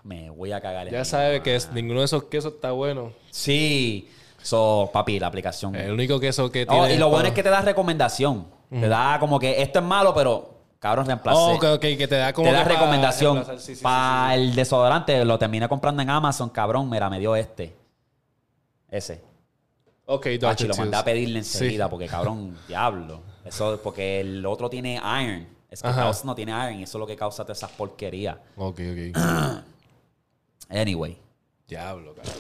Speaker 1: me voy a cagar.
Speaker 2: Ya
Speaker 1: mamá.
Speaker 2: que es, ninguno de esos quesos está bueno.
Speaker 1: Sí. So, papi, la aplicación.
Speaker 2: El único queso que tiene.
Speaker 1: y lo bueno es que te da recomendación. Te da como que esto es malo, pero cabrón, reemplacé.
Speaker 2: Oh, ok, ok, que te da como.
Speaker 1: te da
Speaker 2: para
Speaker 1: recomendación.
Speaker 2: Sí, sí,
Speaker 1: Para
Speaker 2: sí, sí.
Speaker 1: el desodorante lo terminé comprando en Amazon, cabrón. Mira, me dio este. Ese.
Speaker 2: Ok,
Speaker 1: Pachi, lo mandé a pedirle enseguida porque, cabrón, diablo. Eso es porque el otro tiene iron. Es que. House no tiene iron y eso es lo que causa todas esas porquerías.
Speaker 2: Ok, ok.
Speaker 1: Anyway,
Speaker 2: Diablo, cabrón.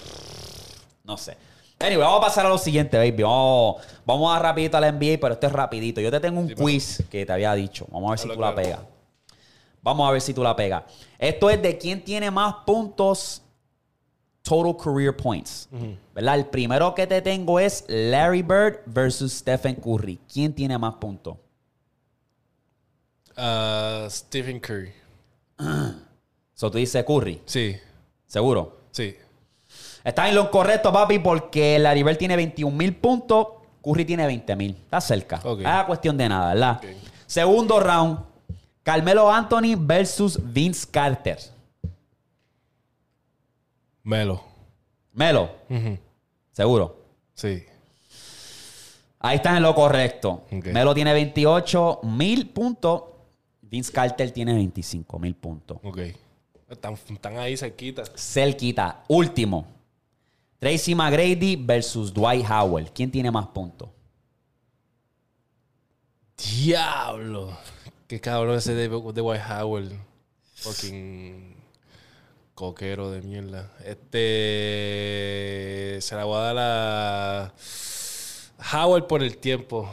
Speaker 1: no sé. Anyway, vamos a pasar a lo siguiente, baby. Vamos, vamos a rapidito a la NBA, pero esto es rapidito. Yo te tengo un quiz que te había dicho. Vamos a ver si tú la pegas. Vamos a ver si tú la pegas. Esto es de quién tiene más puntos total career points. ¿Verdad? El primero que te tengo es Larry Bird versus Stephen Curry. ¿Quién tiene más puntos?
Speaker 2: Ah, Stephen Curry.
Speaker 1: So tú dices Curry,
Speaker 2: Sí,
Speaker 1: seguro.
Speaker 2: sí.
Speaker 1: Está en lo correcto, papi, porque Larry Bird tiene 21 mil puntos, Curry tiene 20 mil. Está cerca.
Speaker 2: Ok.
Speaker 1: Ah, cuestión de nada, ¿verdad? Segundo round, Carmelo Anthony versus Vince Carter.
Speaker 2: Melo.
Speaker 1: Melo, seguro.
Speaker 2: Sí.
Speaker 1: Ahí están en lo correcto. Melo tiene 28 mil puntos. Vince Carter tiene 25 mil puntos.
Speaker 2: Ok. Están, están ahí cerquitas.
Speaker 1: Cerquita. Último. Tracy McGrady versus Dwight Howard. ¿Quién tiene más puntos?
Speaker 2: Diablo. Qué cabrón ese de, de White Howard. Fucking coquero de mierda. Este. Se la voy a dar a. Howard por el tiempo.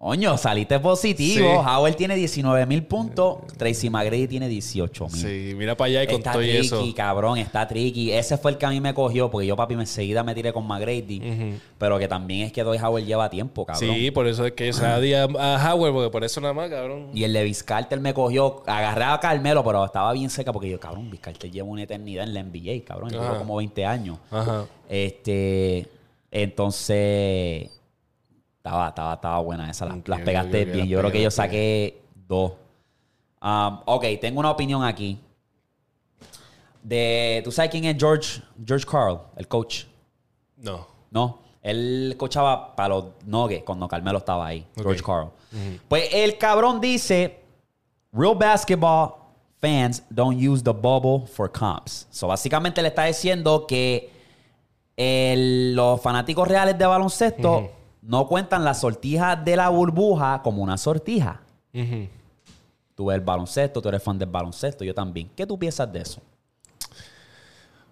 Speaker 1: Coño, saliste positivo.
Speaker 2: Sí.
Speaker 1: Howard tiene 19 mil puntos. Tracy McGrady tiene 18 mil.
Speaker 2: Sí, mira para allá y con
Speaker 1: Está
Speaker 2: todo y
Speaker 1: tricky,
Speaker 2: eso.
Speaker 1: cabrón, está tricky. Ese fue el que a mí me cogió, porque yo, papi, enseguida me tiré con McGrady. Pero que también es que Dwight Howard lleva tiempo, cabrón.
Speaker 2: Sí, por eso es que la di a, Howard, porque por eso nada más, cabrón.
Speaker 1: Y el de Vince Carter me cogió, agarré a Carmelo, pero estaba bien cerca porque yo, cabrón, Vince Carter lleva una eternidad en la NBA, cabrón. Lleva como 20 años.
Speaker 2: Ajá.
Speaker 1: Este, entonces, estaba, estaba, estaba buena esa. Las, pegaste bien.
Speaker 2: las
Speaker 1: Yo creo que yo saqué dos. Um, ok, tengo una opinión aquí. De, ¿tú sabes quién es George, George Carl, el coach?
Speaker 2: No.
Speaker 1: No, él coachaba para los Nuggets cuando Carmelo estaba ahí. George Carl. Pues el cabrón dice, real basketball, fans don't use the bubble for comps. So, básicamente le está diciendo que el- los fanáticos reales de baloncesto no cuentan la sortija de la burbuja como una sortija. Tú ves el baloncesto, tú eres fan del baloncesto, yo también. ¿Qué tú piensas de eso?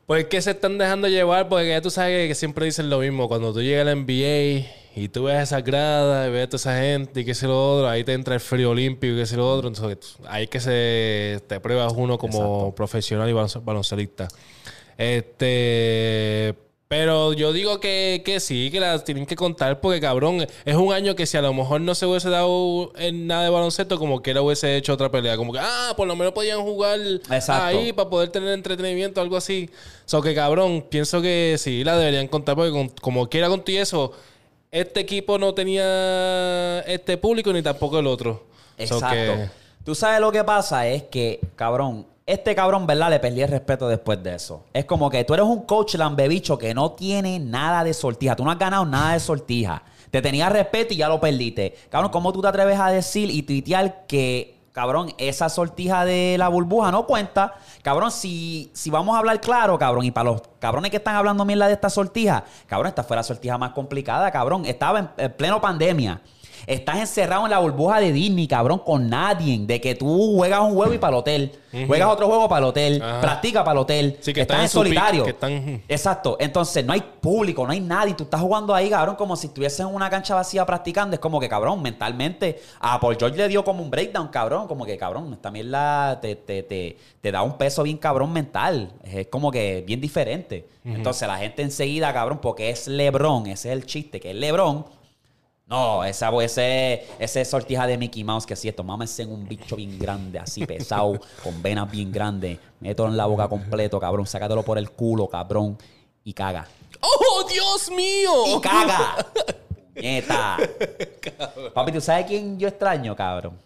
Speaker 2: Pues es que se están dejando llevar porque ya tú sabes que siempre dicen lo mismo. Cuando tú llegas al NBA y tú ves esa grada y ves a toda esa gente y qué sé lo otro, ahí te entra el frío olímpico y qué sé lo otro. Entonces ahí que se te pruebas uno como profesional y balonce- baloncelista. Este... Pero yo digo que, que sí, que las tienen que contar porque, cabrón, es un año que si a lo mejor no se hubiese dado en nada de baloncesto, como que él hubiese hecho otra pelea. Como que, ah, por lo menos podían jugar
Speaker 1: Exacto.
Speaker 2: ahí para poder tener entretenimiento, algo así. So que cabrón, pienso que sí la deberían contar porque con- como quiera con todo y eso, este equipo no tenía este público ni tampoco el otro. So
Speaker 1: Exacto.
Speaker 2: que-
Speaker 1: Tú sabes lo que pasa es que, cabrón, este cabrón, ¿verdad? Le perdí el respeto después de eso. Es como que tú eres un coach lambebicho que no tiene nada de sortija. Tú no has ganado nada de sortija. Te tenía respeto y ya lo perdiste. Cabrón, ¿cómo tú te atreves a decir y tuitear que, cabrón, esa sortija de la burbuja no cuenta? Cabrón, si, si vamos a hablar claro, cabrón, y para los cabrones que están hablando mierda de esta sortija, cabrón, esta fue la sortija más complicada, cabrón. Estaba en, en pleno pandemia. Estás encerrado en la burbuja de Disney, cabrón, con nadie. De que tú juegas un juego y para el hotel. Juegas otro juego para el hotel.
Speaker 2: Ajá.
Speaker 1: Practica para el hotel.
Speaker 2: Sí, que
Speaker 1: estás en solitario.
Speaker 2: que están-
Speaker 1: Exacto. Entonces, no hay público, no hay nadie. Tú estás jugando ahí, cabrón, como si estuvieses en una cancha vacía practicando. Es como que, cabrón, mentalmente. A Paul George le dio como un breakdown, cabrón. Como que, cabrón, esta mierda te, te, te, te da un peso bien cabrón mental. Es como que bien diferente. Entonces, la gente enseguida, cabrón, porque es LeBron, ese es el chiste, que es LeBron. No, esa, ese, ese sortija de Mickey Mouse que es cierto, mámense en un bicho bien grande, así pesado, con venas bien grandes, mételo en la boca completo, cabrón, sácatelo por el culo, cabrón, y caga.
Speaker 2: ¡Oh, Dios mío!
Speaker 1: ¡Y caga! ¡Nieta! Papi, ¿tú sabes quién yo extraño, cabrón?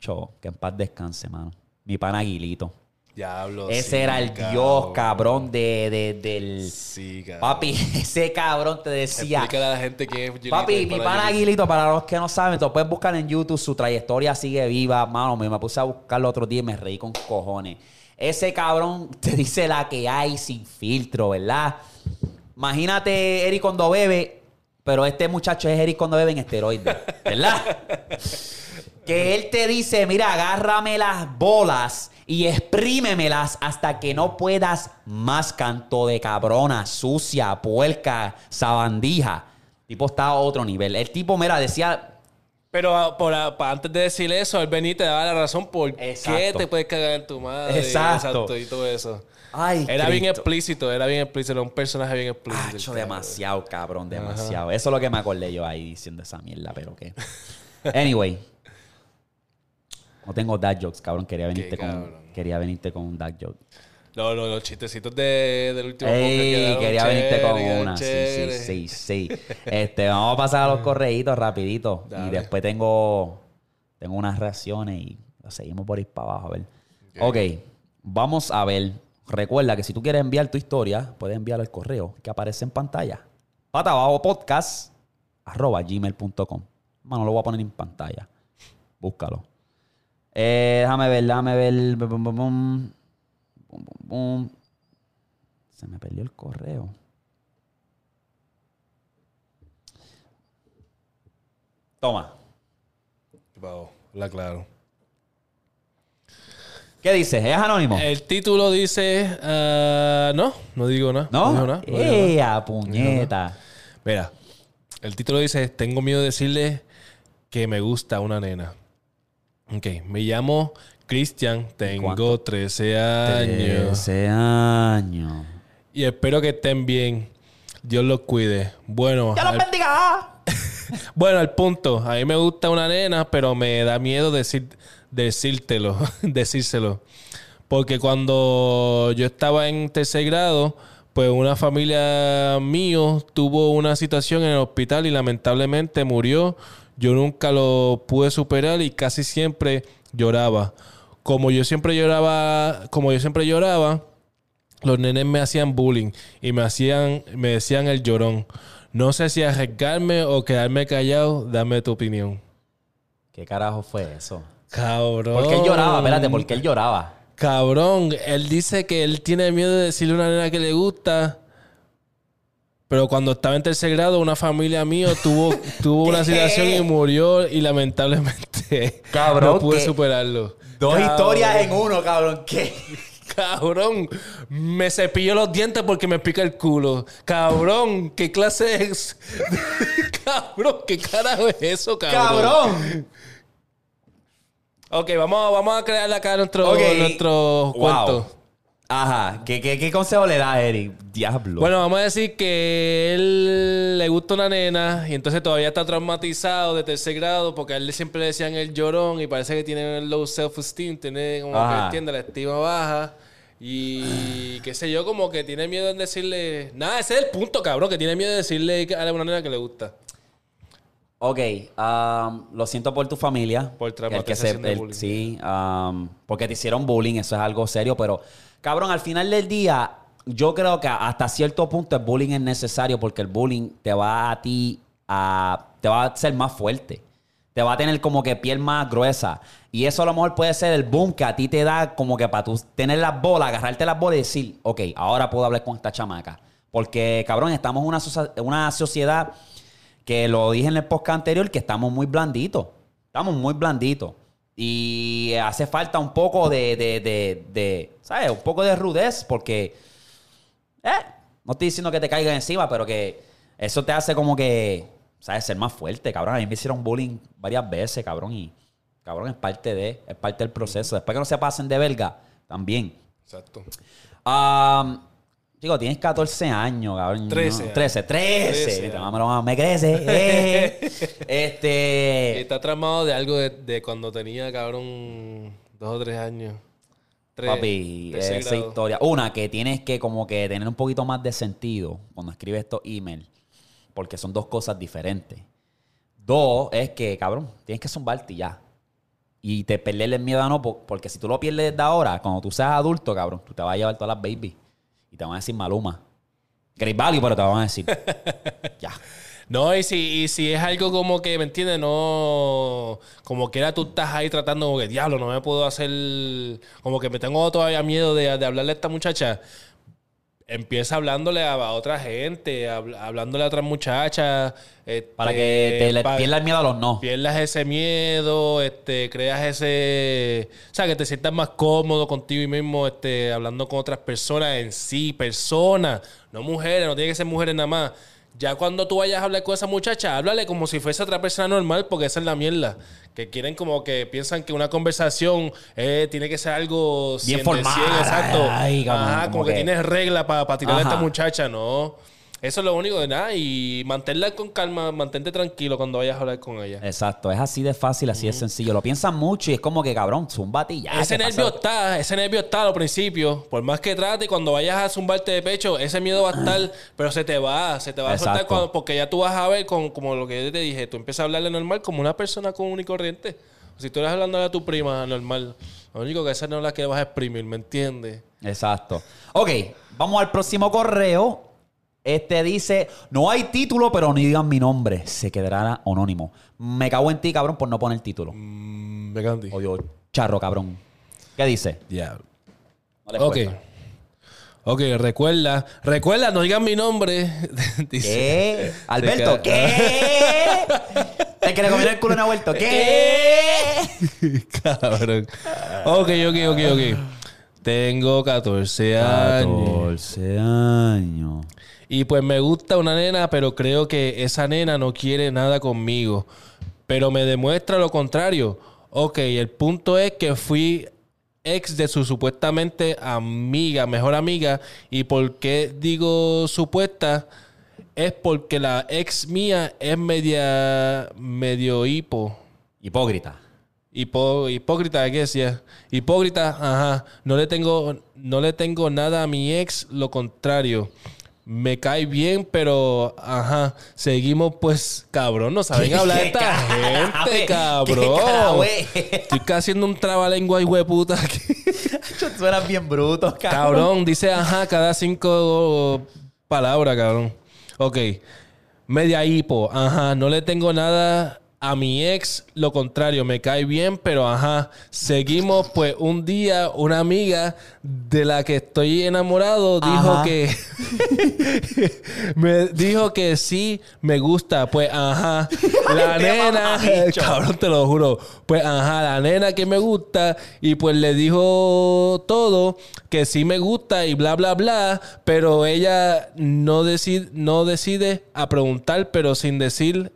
Speaker 1: Cho, que en paz descanse, mano. Mi pana Aguilito.
Speaker 2: Diablo.
Speaker 1: Ese
Speaker 2: sí,
Speaker 1: era el dios, cabrón, de, de- del...
Speaker 2: Sí, cabrón.
Speaker 1: Papi, ese cabrón te decía...
Speaker 2: Explícale a la gente quién es Gilito,
Speaker 1: Papi, mi
Speaker 2: pana.
Speaker 1: Aguilito, para los que no saben, te lo puedes buscar en YouTube, su trayectoria sigue viva. Mano, me, me puse a buscarlo otro día y me reí con cojones. Ese cabrón te dice la que hay sin filtro, ¿verdad? Imagínate Eric cuando bebe, pero este muchacho es Eric cuando bebe en esteroides, ¿verdad? que él te dice, mira, agárrame las bolas y exprímemelas hasta que no puedas más canto de cabrona, sucia, puerca, sabandija. tipo está a otro nivel. El tipo, mira, decía,
Speaker 2: Pero ah, por, ah, antes de decir eso, el Benítez te daba la razón por qué
Speaker 1: Exacto.
Speaker 2: te puedes cagar en tu madre.
Speaker 1: Exacto.
Speaker 2: y todo eso.
Speaker 1: ay,
Speaker 2: Era bien explícito, era bien explícito, era un personaje bien explícito. Cabrón.
Speaker 1: demasiado, cabrón, demasiado. Eso es lo que me acordé yo ahí diciendo esa mierda, pero qué. Anyway. No tengo dad jokes, cabrón. Quería venirte, con, quería venirte con un dad joke.
Speaker 2: Los, los, los chistecitos de, del último
Speaker 1: Ey, quería venirte con una. Sí, sí, sí, sí. Este, vamos a pasar a los correitos rapidito. Y después tengo, tengo unas reacciones y lo seguimos por ir para abajo. A ver. Ok, vamos a ver. Recuerda que si tú quieres enviar tu historia, puedes enviarlo al correo que aparece en pantalla. Pata abajo podcast arroba gmail.com. Mano, lo voy a poner en pantalla. Búscalo. Eh, déjame ver, déjame ver. Bum, bum, bum, bum. Bum, bum, bum. Se me perdió el correo. Toma.
Speaker 2: Wow, la claro.
Speaker 1: ¿Qué dices? ¿Es anónimo?
Speaker 2: El título dice. ah, no, no digo nada.
Speaker 1: ¿No?
Speaker 2: digo nada, no digo nada.
Speaker 1: ¡Ea, puñeta!
Speaker 2: Mira, el título dice: Tengo miedo de decirle que me gusta una nena. Ok, me llamo Cristian, tengo
Speaker 1: ¿Cuánto?
Speaker 2: 13 años.
Speaker 1: 13 años.
Speaker 2: Y espero que estén bien. Dios los cuide. Bueno,
Speaker 1: ¡Ya
Speaker 2: al-
Speaker 1: los bendiga!
Speaker 2: bueno, al punto. A mí me gusta una nena, pero me da miedo decir, decírtelo, decírselo. Porque cuando yo estaba en tercer grado, pues una familia mío tuvo una situación en el hospital y lamentablemente murió. Yo nunca lo pude superar y casi siempre lloraba. Como yo siempre lloraba, como yo siempre lloraba, los nenes me hacían bullying y me hacían, me decían el llorón. No sé si arriesgarme o quedarme callado. Dame tu opinión.
Speaker 1: ¿Qué carajo fue eso?
Speaker 2: Cabrón.
Speaker 1: ¿Por qué él lloraba? Espérate, ¿por qué él lloraba?
Speaker 2: Cabrón, él dice que él tiene miedo de decirle a una nena que le gusta. Pero cuando estaba en tercer grado, una familia mío tuvo, tuvo una situación y murió y lamentablemente
Speaker 1: Cabrón,
Speaker 2: no pude
Speaker 1: ¿qué?
Speaker 2: superarlo.
Speaker 1: Dos
Speaker 2: Cabrón.
Speaker 1: historias en uno, cabrón. ¿Qué?
Speaker 2: Cabrón, me cepillo los dientes porque me pica el culo. Cabrón, ¿qué clase es? cabrón, ¿qué carajo es eso, cabrón?
Speaker 1: ¡Cabrón!
Speaker 2: Ok, vamos, vamos a crear acá nuestro,
Speaker 1: Ok.
Speaker 2: nuestro
Speaker 1: Wow.
Speaker 2: cuento.
Speaker 1: Ajá. ¿Qué, qué, qué consejo le da Eric? Diablo.
Speaker 2: Bueno, vamos a decir que él le gusta una nena y entonces todavía está traumatizado de tercer grado porque a él siempre le decían el llorón y parece que tiene low self-esteem, tiene como
Speaker 1: Ajá.
Speaker 2: que entiende la estima baja y qué sé yo, como que tiene miedo en decirle... Nada, ese es el punto, cabrón, que tiene miedo de decirle a una nena que le gusta.
Speaker 1: Ok, um, lo siento por tu familia.
Speaker 2: Por
Speaker 1: El que se- el-. Sí, um, porque te hicieron bullying, eso es algo serio, pero cabrón, al final del día, yo creo que hasta cierto punto el bullying es necesario porque el bullying te va a ti a. te va a hacer más fuerte. Te va a tener como que piel más gruesa. Y eso a lo mejor puede ser el boom que a ti te da como que para tú tener las bolas, agarrarte las bolas y decir, ok, ahora puedo hablar con esta chamaca. Porque, cabrón, estamos en una, una sociedad que lo dije en el podcast anterior, que estamos muy blanditos. Estamos muy blanditos. Y hace falta un poco de, de, de, de, ¿sabes? Un poco de rudez, porque, eh, no estoy diciendo que te caiga encima, pero que eso te hace como que, ¿sabes? Ser más fuerte, cabrón. A mí me hicieron bullying varias veces, cabrón, y, cabrón, es parte de, es parte del proceso. Después que no se pasen de verga, también.
Speaker 2: Exacto.
Speaker 1: Um, Chico, tienes 14 años, cabrón.
Speaker 2: 13
Speaker 1: ¿no?
Speaker 2: años.
Speaker 1: 13, 13.
Speaker 2: 13
Speaker 1: Viste,
Speaker 2: años.
Speaker 1: me, crece. eh. Este.
Speaker 2: está tramado de algo de, de cuando tenía, cabrón, dos o tres años. Tres,
Speaker 1: Papi, esa
Speaker 2: grado.
Speaker 1: historia. Una, que tienes que como que tener un poquito más de sentido cuando escribes estos emails. Porque son dos cosas diferentes. Dos, es que, cabrón, tienes que zumbarte ya. Y te perderle el miedo a no, po- porque si tú lo pierdes desde ahora, cuando tú seas adulto, cabrón, tú te vas a llevar todas las babies. Y te van a decir Maluma. Great Value, pero te van a decir. ya.
Speaker 2: No, y si, y si es algo como que, ¿me entiendes? No. Como que era tú estás ahí tratando como que, diablo, no me puedo hacer. Como que me tengo todavía miedo de, de hablarle a esta muchacha. Empieza hablándole a, a otra gente, habl- hablándole a otras muchachas. este,
Speaker 1: Para que te le pierdas miedo a los no.
Speaker 2: pierdas ese miedo, este, creas ese, o sea, que te sientas más cómodo contigo mismo, este, hablando con otras personas en sí, personas, no mujeres, no tiene que ser mujeres nada más. Ya cuando tú vayas a hablar con esa muchacha, háblale como si fuese otra persona normal, porque esa es la mierda. Que quieren como que piensan que una conversación eh, tiene que ser algo
Speaker 1: Bien
Speaker 2: 100 de
Speaker 1: formal.
Speaker 2: 100, exacto.
Speaker 1: Ay,
Speaker 2: Ajá,
Speaker 1: como
Speaker 2: como que,
Speaker 1: que-
Speaker 2: tienes regla para tirarle a esta muchacha, no. Eso es lo único de nada. Y manténla con calma, mantente tranquilo cuando vayas a hablar con ella.
Speaker 1: Exacto, es así de fácil, así de sencillo. Lo piensan mucho y es como que, cabrón, zumbate y ya.
Speaker 2: ese
Speaker 1: ¿qué
Speaker 2: nervio
Speaker 1: pasa?
Speaker 2: está, ese nervio está al principio. Por más que trate, cuando vayas a zumbarte de pecho, ese miedo va a estar, pero se te va, se te va a soltar cuando- porque ya tú vas a ver con, como lo que yo te dije, tú empiezas a hablarle normal como una persona común y corriente. Si tú eres hablando a tu prima normal, lo único que esa no es la que vas a exprimir, ¿me entiendes?
Speaker 1: Exacto. Ok, vamos al próximo correo. Este dice, no hay título, pero ni digan mi nombre. Se quedará anónimo. Me cago en ti, cabrón, por no poner título.
Speaker 2: Mm, me canti.
Speaker 1: Odio, charro, cabrón. ¿Qué dice? No le
Speaker 2: Ok.
Speaker 1: cuesta.
Speaker 2: Ok, recuerda, recuerda, no digan mi nombre. Dice-
Speaker 1: ¿Qué? Alberto, ¿qué? El que le comió el culo ha vuelto. ¿Qué?
Speaker 2: Cabrón. Ok, ok, ok, ok. Tengo 14 años.
Speaker 1: 14 años.
Speaker 2: Y pues me gusta una nena, pero creo que esa nena no quiere nada conmigo. Pero me demuestra lo contrario. Ok, el punto es que fui ex de su supuestamente amiga, mejor amiga. ¿Y por qué digo supuesta? Es porque la ex mía es media, medio hipo.
Speaker 1: Hipócrita.
Speaker 2: Hipo- hipócrita, ¿qué decía? Hipócrita, ajá. No le tengo, no le tengo nada a mi ex, lo contrario. Me cae bien, pero ajá. Seguimos, pues, cabrón. No saben hablar de esta gente,
Speaker 1: ¿Qué
Speaker 2: cabrón. Estoy casi haciendo un trabalengua y hueputa aquí.
Speaker 1: Tú eras bien bruto, cabrón.
Speaker 2: Cabrón, dice ajá cada cinco palabras, cabrón. Ok. Media hipo, ajá. No le tengo nada A mi ex, lo contrario, me cae bien, pero ajá. Seguimos, pues un día una amiga de la que estoy enamorado dijo
Speaker 1: Ajá.
Speaker 2: que. me dijo que sí me gusta. Pues ajá. La nena. Cabrón, te lo juro. Pues ajá, la nena que me gusta. Y pues le dijo todo que sí me gusta y bla, bla, bla. Pero ella no decide, no decide a preguntar, pero sin decir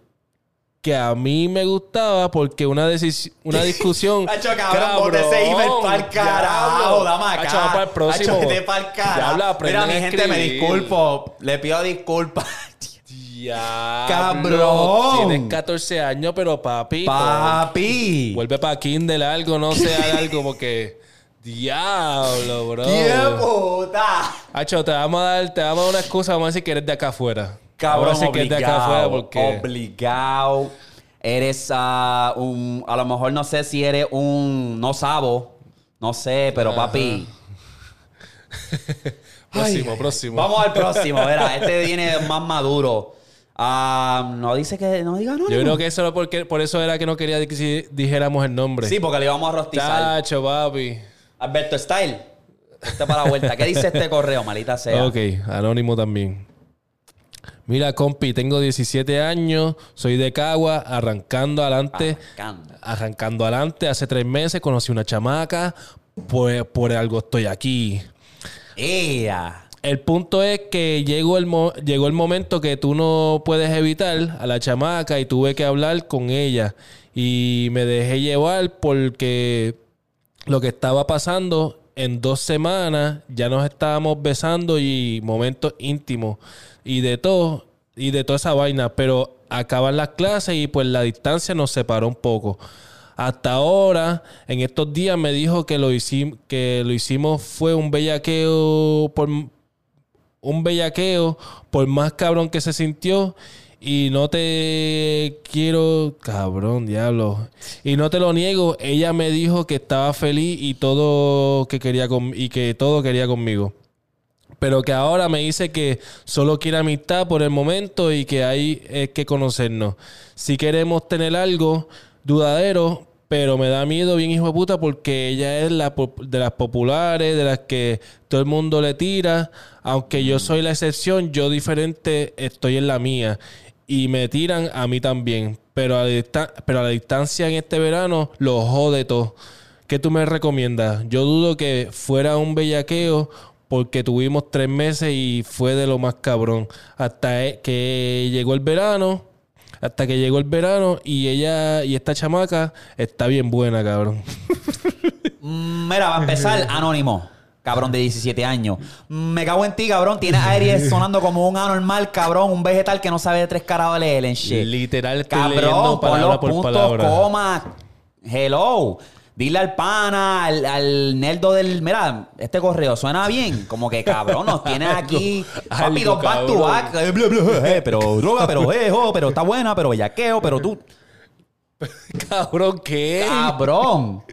Speaker 2: que a mí me gustaba porque una, decis- una discusión.
Speaker 1: Hacho, cabrón, ese email pa'l carajo, dame acá.
Speaker 2: Hacho, para el próximo.
Speaker 1: Hacho, vete pa'l carajo. Mira, mi gente, me disculpo. Le pido disculpas.
Speaker 2: Diablo.
Speaker 1: Cabrón.
Speaker 2: Tienes 14 años, pero papi.
Speaker 1: Papi.
Speaker 2: Vuelve para Kindle algo, no sea algo, porque. Diablo, bro.
Speaker 1: ¡Qué puta!
Speaker 2: Hacho, te vamos a dar, te vamos a dar una excusa, vamos a decir que eres de acá afuera.
Speaker 1: Cabrón,
Speaker 2: que eres de acá afuera porque.
Speaker 1: Obligado. Eres ah, un... A lo mejor no sé si eres un... No sabo. No sé, pero papi...
Speaker 2: próximo, próximo.
Speaker 1: Vamos al próximo. Verá, este viene más maduro. Ah, no dice que... No diga no.
Speaker 2: Yo creo que eso era porque, por eso era que no quería que si dijéramos el nombre.
Speaker 1: Sí, porque le íbamos a rostizar.
Speaker 2: Chacho, papi.
Speaker 1: Alberto Style. Este para la vuelta. ¿Qué dice este correo, malita sea?
Speaker 2: Ok, anónimo también. Mira, compi, tengo 17 años, soy de Cagua, arrancando adelante.
Speaker 1: Arrancando.
Speaker 2: Arrancando adelante, hace tres meses conocí una chamaca, pues por algo estoy aquí.
Speaker 1: ¡Ea!
Speaker 2: El punto es que llegó el, mo- llegó el momento que tú no puedes evitar a la chamaca y tuve que hablar con ella. Y me dejé llevar porque lo que estaba pasando en dos semanas ya nos estábamos besando y momentos íntimos y de todo y de toda esa vaina. Pero acaban las clases y pues la distancia nos separó un poco. Hasta ahora, en estos días me dijo que lo, hicim- que lo hicimos fue un bellaqueo por un bellaqueo por más cabrón que se sintió y no te quiero cabrón diablo y no te lo niego ella me dijo que estaba feliz y todo que quería con y que todo quería conmigo pero que ahora me dice que solo quiere amistad por el momento y que hay que conocernos. Si queremos tener algo dudadero, pero me da miedo bien hijo de puta porque ella es la de las populares, de las que todo el mundo le tira, aunque yo soy la excepción, yo diferente estoy en la mía y me tiran a mí también, pero a la, pero a la distancia en este verano lo jode todo. ¿Qué tú me recomiendas? Yo dudo que fuera un bellaqueo porque tuvimos tres meses y fue de lo más cabrón. Hasta e- que llegó el verano, hasta que llegó el verano y ella y esta chamaca está bien buena, cabrón.
Speaker 1: Mm, Mira, va a empezar Anónimo. Cabrón de 17 años. Me cago en ti, cabrón. Tienes Aries sonando como un anormal, cabrón. Un vegetal que no sabe de tres caras de leer en shit.
Speaker 2: Literal, estoy
Speaker 1: Cabrón, pon
Speaker 2: palabra
Speaker 1: los
Speaker 2: por
Speaker 1: puntos,
Speaker 2: palabra.
Speaker 1: comas. Hello. Dile al pana, al, al nerdo del... Mira, este correo suena bien. Como que, cabrón, nos tienes aquí... Papi, dos back to back. eh, bla, bla, eh, pero droga, pero eh, jo, pero está buena, pero bellaqueo, pero tú...
Speaker 2: Cabrón, ¿qué?
Speaker 1: Cabrón.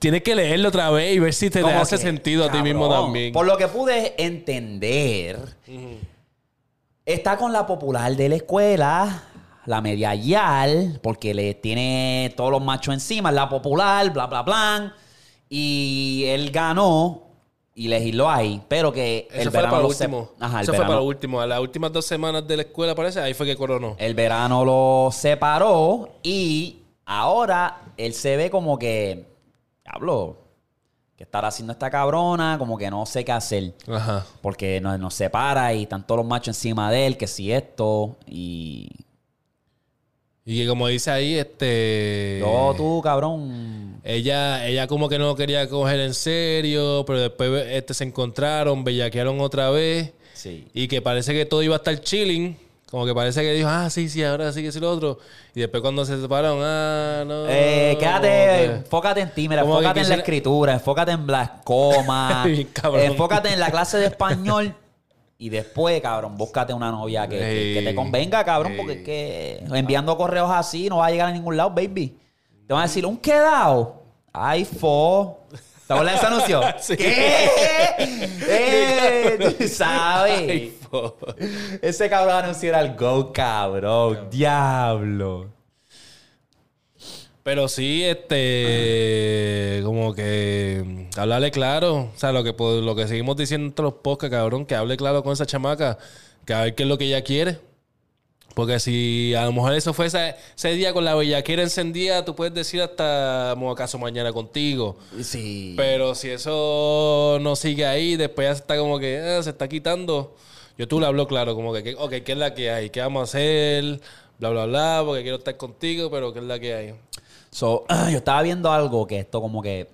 Speaker 2: Tienes que leerlo otra vez y ver si te
Speaker 1: Como
Speaker 2: hace
Speaker 1: que,
Speaker 2: sentido a ti mismo también.
Speaker 1: Por lo que pude entender, está con la popular de la escuela, la media yal, porque le tiene todos los machos encima, la popular, bla, bla, bla. Y él ganó y legisló ahí, pero que
Speaker 2: Eso
Speaker 1: el
Speaker 2: fue
Speaker 1: verano
Speaker 2: para lo
Speaker 1: se-
Speaker 2: último.
Speaker 1: Ajá, el
Speaker 2: Eso fue para lo último. A las últimas dos semanas de la escuela, parece, ahí fue que coronó.
Speaker 1: el verano lo separó y ahora él se ve como que, hablo, ¿qué estará haciendo esta cabrona? Como que no sé qué hacer.
Speaker 2: Ajá.
Speaker 1: Porque nos, nos separa y están todos los machos encima de él, que si esto y...
Speaker 2: Y que como dice ahí, este...
Speaker 1: Yo, tú, cabrón.
Speaker 2: Ella, ella como que no quería coger en serio, pero después este, se encontraron, bellaquearon otra vez.
Speaker 1: Sí.
Speaker 2: Y que parece que todo iba a estar chilling. Como que parece que dijo, ah, sí, sí, ahora sí que sí lo otro. Y después cuando se separaron, ah, no.
Speaker 1: Eh, quédate, enfócate en ti, mira, enfócate en la escritura, enfócate en las comas, enfócate en la clase de español y después, cabrón, búscate una novia que, que- que te convenga, cabrón, porque es que enviando correos así no va a llegar a ningún lado, baby. Te van a decir, un quedado. Ay, fo. ¿Te acuerdas de ese anuncio?
Speaker 2: Sí.
Speaker 1: ¿Qué? Eh, sabes.
Speaker 2: Ay.
Speaker 1: Ese cabrón anunció era el go, cabrón. Diablo.
Speaker 2: Pero sí, este, como que mm, hablarle claro. O sea, lo que, lo que seguimos diciendo en todos los podcasts, cabrón, que hable claro con esa chamaca, que a ver qué es lo que ella quiere. Porque si a lo mejor eso fue ese, ese día con la bellaquera encendida, tú puedes decir hasta, acaso mañana contigo.
Speaker 1: Sí.
Speaker 2: Pero si eso no sigue ahí, después ya se está como que ah, se está quitando. Yo tú le hablo claro, como que, que, ok, ¿qué es la que hay? ¿Qué vamos a hacer? Bla, bla, bla, porque quiero estar contigo, pero ¿qué es la que hay?
Speaker 1: So, yo estaba viendo algo que esto como que...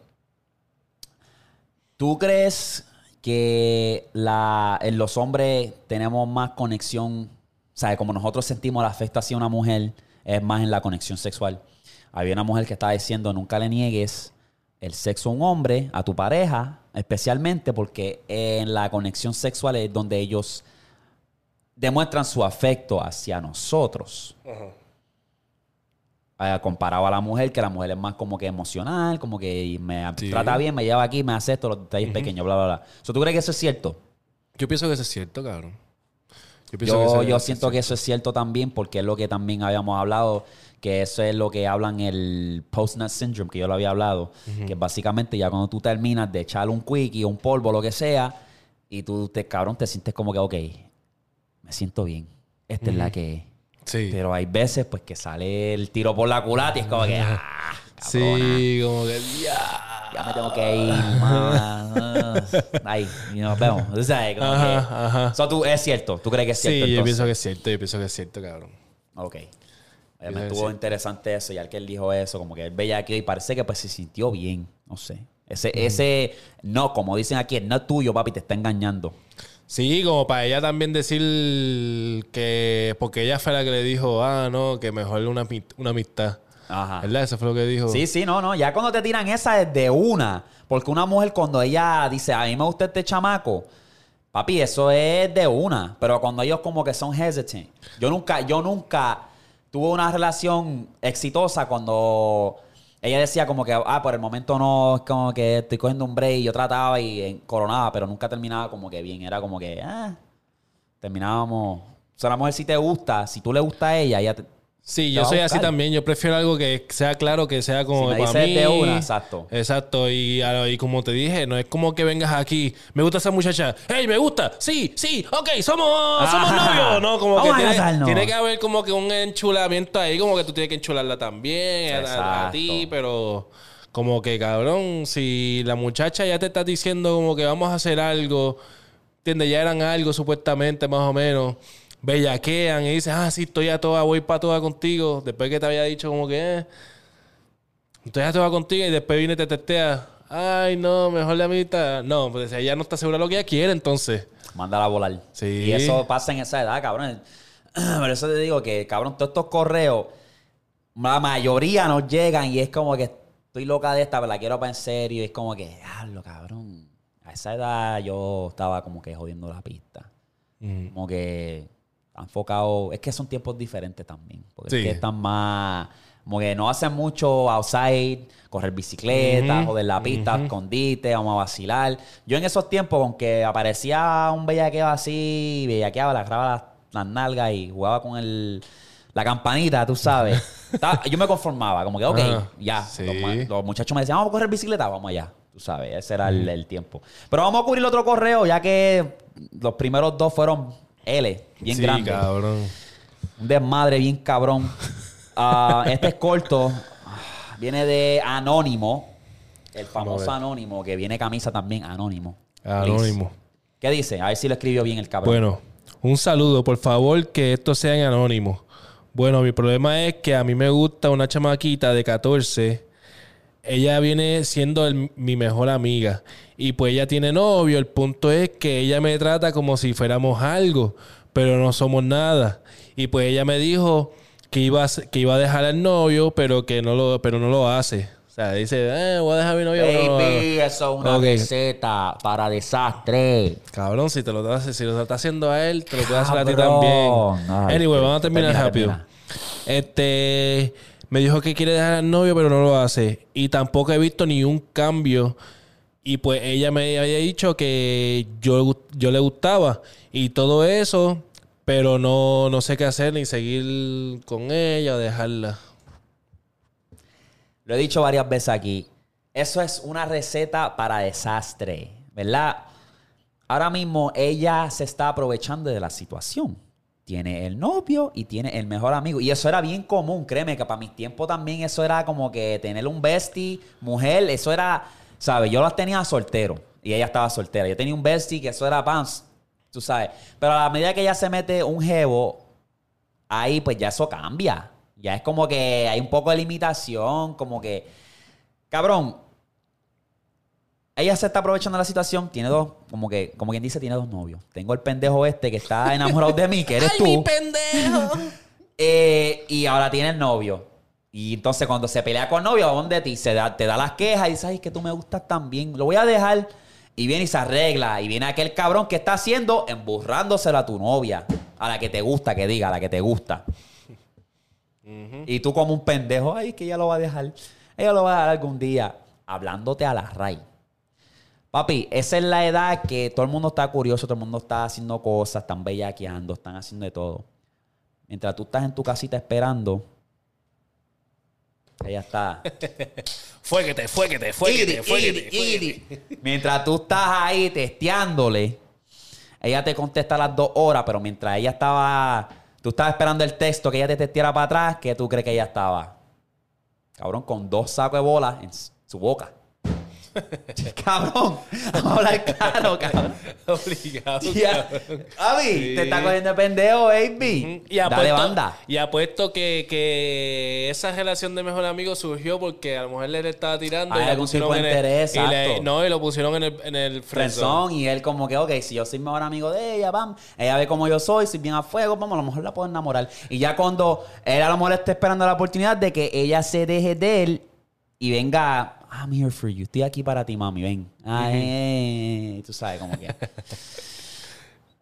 Speaker 1: ¿Tú crees que la, en los hombres tenemos más conexión? O sea, como nosotros sentimos el afecto hacia una mujer, es más en la conexión sexual. Había una mujer que estaba diciendo, nunca le niegues el sexo a un hombre, a tu pareja, especialmente porque en la conexión sexual es donde ellos demuestran su afecto hacia nosotros. Eh, comparado a la mujer, que la mujer es más como que emocional, como que me
Speaker 2: Sí.
Speaker 1: trata bien, me lleva aquí, me hace esto, los detalles pequeños, bla, bla, bla. So, ¿Tú crees que eso es cierto?
Speaker 2: Yo pienso que eso es cierto, cabrón. Yo, pienso que
Speaker 1: Yo,
Speaker 2: eso-
Speaker 1: yo
Speaker 2: eso
Speaker 1: siento que eso es cierto también, porque es lo que también habíamos hablado, que eso es lo que hablan el post-nut syndrome, que yo lo había hablado, que básicamente ya cuando tú terminas de echarle un quickie, un polvo, lo que sea, y tú te, cabrón, te sientes como que, ok, me siento bien, esta es la que es.
Speaker 2: Sí.
Speaker 1: Pero hay veces, pues, que sale el tiro por la culata y es como que, ah,
Speaker 2: Sí, como que ya.
Speaker 1: ya me tengo que ir, mamá. Ahí, y nos vemos. O sea, como
Speaker 2: Ajá,
Speaker 1: que...
Speaker 2: ajá.
Speaker 1: So, tú, es cierto, ¿tú crees que es
Speaker 2: Sí,
Speaker 1: cierto?
Speaker 2: yo
Speaker 1: entonces?
Speaker 2: pienso que es cierto, yo pienso que es cierto, cabrón.
Speaker 1: Ok. Me estuvo
Speaker 2: sí.
Speaker 1: interesante eso, ya que él dijo eso, como que él veía aquí y parece que pues se sintió bien, no sé. Ese, ese, no, como dicen aquí, el no tuyo, papi, te está engañando.
Speaker 2: Sí, como para ella también decir que. Porque ella fue la que le dijo, ah, no, que mejor una, una amistad.
Speaker 1: Ajá.
Speaker 2: ¿Verdad? Eso fue lo que dijo.
Speaker 1: Sí, sí, no, no. Ya cuando te tiran esa es de una. Porque una mujer cuando ella dice, a mí me gusta este chamaco, papi, eso es de una. Pero cuando ellos como que son hesitant. Yo nunca, yo nunca tuve una relación exitosa cuando ella decía como que, ah, por el momento no, es como que estoy cogiendo un break. Yo trataba y eh, coronaba, pero nunca terminaba como que bien. Era como que, ah, terminábamos. O sea, la mujer si te gusta, si tú le gusta a ella, ella te...
Speaker 2: Sí, yo soy así también. Yo prefiero algo que sea claro, que sea como
Speaker 1: Si
Speaker 2: para mí.
Speaker 1: de una, exacto.
Speaker 2: Exacto. Y, como te dije, no es como que vengas aquí. Me gusta esa muchacha. ¡Hey, me gusta! Sí, sí, ok, somos, somos
Speaker 1: Ajá.
Speaker 2: novios. No, como
Speaker 1: Vamos
Speaker 2: que tiene, tiene que haber como que un enchulamiento ahí, como que tú tienes que enchularla también a- a, ti, pero como que cabrón, si la muchacha ya te está diciendo como que vamos a hacer algo, ¿entiendes? Ya eran algo supuestamente más o menos. Bellaquean y dicen, ah, sí, estoy a toda, voy para toda contigo. Después que te había dicho como que, eh, estoy a toda contigo y después viene y te testea. Ay, no, mejor la mitad. No, pues ella no está segura de lo que ella quiere, entonces.
Speaker 1: Mándala a volar.
Speaker 2: Sí.
Speaker 1: Y eso pasa en esa edad, cabrón. Por eso te digo que, cabrón, todos estos correos, la mayoría nos llegan y es como que estoy loca de esta, pero la quiero para en serio. Y es como que, diablo, cabrón. A esa edad yo estaba como que jodiendo la pista. Como que enfocado. Es que son tiempos diferentes también. Porque
Speaker 2: Sí.
Speaker 1: es que están más. Como que no hacen mucho outside, correr bicicleta, joder la pista, escondite, vamos a vacilar. Yo en esos tiempos, aunque aparecía un bellaqueo así, bellaqueaba, agarraba las, las nalgas y jugaba con el, la campanita, tú sabes. Estaba- yo me conformaba, como que, ok, ya.
Speaker 2: Sí.
Speaker 1: Los, ma- los muchachos me decían, vamos a correr bicicleta, vamos allá. Tú sabes, ese era el, el tiempo. Pero vamos a cubrir otro correo, ya que los primeros dos fueron L, bien
Speaker 2: sí,
Speaker 1: grandes.
Speaker 2: cabrón.
Speaker 1: Un desmadre bien cabrón. Ah, este es corto. Viene de Anónimo. El famoso. Anónimo, que viene camisa también Anónimo.
Speaker 2: Anónimo.
Speaker 1: Please. ¿Qué dice? A ver si lo escribió bien el cabrón.
Speaker 2: Bueno, un saludo, por favor, que esto sea en anónimo. Bueno, mi problema es que a mí me gusta una chamaquita de 14. Ella viene siendo el- mi mejor amiga. Y pues ella tiene novio. El punto es que ella me trata como si fuéramos algo, pero no somos nada. Y pues ella me dijo que iba a, que iba a dejar al novio, pero que no lo, pero no lo hace. O sea, dice, eh, voy a dejar a mi novio. no
Speaker 1: Baby,
Speaker 2: hago".
Speaker 1: eso es una
Speaker 2: Ok.
Speaker 1: receta para desastre.
Speaker 2: Cabrón, si te lo estás, si lo está haciendo a él, te lo puede hacer a ti también.
Speaker 1: Ay,
Speaker 2: anyway, vamos a terminar
Speaker 1: termina,
Speaker 2: rápido.
Speaker 1: termina.
Speaker 2: Este me dijo que quiere dejar al novio, pero no lo hace. Y tampoco he visto ni un cambio. Y pues ella me había dicho que yo, yo le gustaba. Y todo eso, pero no, no sé qué hacer, ni seguir con ella o dejarla.
Speaker 1: Lo he dicho varias veces aquí. Eso es una receta para desastre, ¿verdad? Ahora mismo ella se está aprovechando de la situación. Tiene el novio y tiene el mejor amigo. Y eso era bien común, créeme que para mis tiempos también eso era como que tener un bestie, mujer, eso era, ¿sabes? Yo las tenía soltero y ella estaba soltera. Yo tenía un bestie que eso era pants, tú sabes. Pero a la medida que ella se mete un jevo, ahí pues ya eso cambia. Ya es como que hay un poco de limitación, como que, cabrón, ella se está aprovechando de la situación, tiene dos, como que, como quien dice, tiene dos novios. Tengo el pendejo este que está enamorado de mí, que eres tú.
Speaker 2: ¡Ay, mi pendejo!
Speaker 1: Eh, y ahora tiene el novio. Y entonces cuando se pelea con el novio, ¿a dónde ti? Se da, te da las quejas y dice, ay, que tú me gustas tan bien. Lo voy a dejar. Y viene y se arregla. Y viene aquel cabrón que está haciendo, emburrándoselo a tu novia. A la que te gusta, que diga, a la que te gusta. Y tú como un pendejo, ay, que ella lo va a dejar. Ella lo va a dejar algún día. Hablándote a la raíz. Papi, esa es la edad que todo el mundo está curioso, todo el mundo está haciendo cosas, están bellaqueando, están haciendo de todo. Mientras tú estás en tu casita esperando, ella está.
Speaker 2: Fuéguete, fuéguete, fuéguete, fuéguete.
Speaker 1: Mientras tú estás ahí testeándole, ella te contesta a las dos horas, pero mientras ella estaba. Tú estabas esperando el texto que ella te testeara para atrás, ¿qué tú crees que ella estaba? Cabrón, con dos sacos de bolas en su boca. cabrón, vamos a hablar claro, cabrón.
Speaker 2: Obligado.
Speaker 1: Ya.
Speaker 2: cabrón.
Speaker 1: Avi,
Speaker 2: Sí.
Speaker 1: te está cogiendo de pendejo, baby.
Speaker 2: Y
Speaker 1: Dale
Speaker 2: apuesto,
Speaker 1: banda.
Speaker 2: y apuesto que, que esa relación de mejor amigo surgió porque a la mujer le estaba tirando
Speaker 1: Hay
Speaker 2: y la
Speaker 1: algún
Speaker 2: pusieron
Speaker 1: tipo de
Speaker 2: en el,
Speaker 1: interés,
Speaker 2: y le-
Speaker 1: exacto.
Speaker 2: no, y lo pusieron en el, en el friendzone.
Speaker 1: Y él como que, ok, si yo soy mejor amigo de ella, vamos, ella ve como yo soy, soy bien a fuego, vamos, a lo mejor la puedo enamorar. Y ya cuando él a lo mejor está esperando la oportunidad de que ella se deje de él y venga, I'm here for you, estoy aquí para ti, mami, ven. Ay, tú sabes, como que...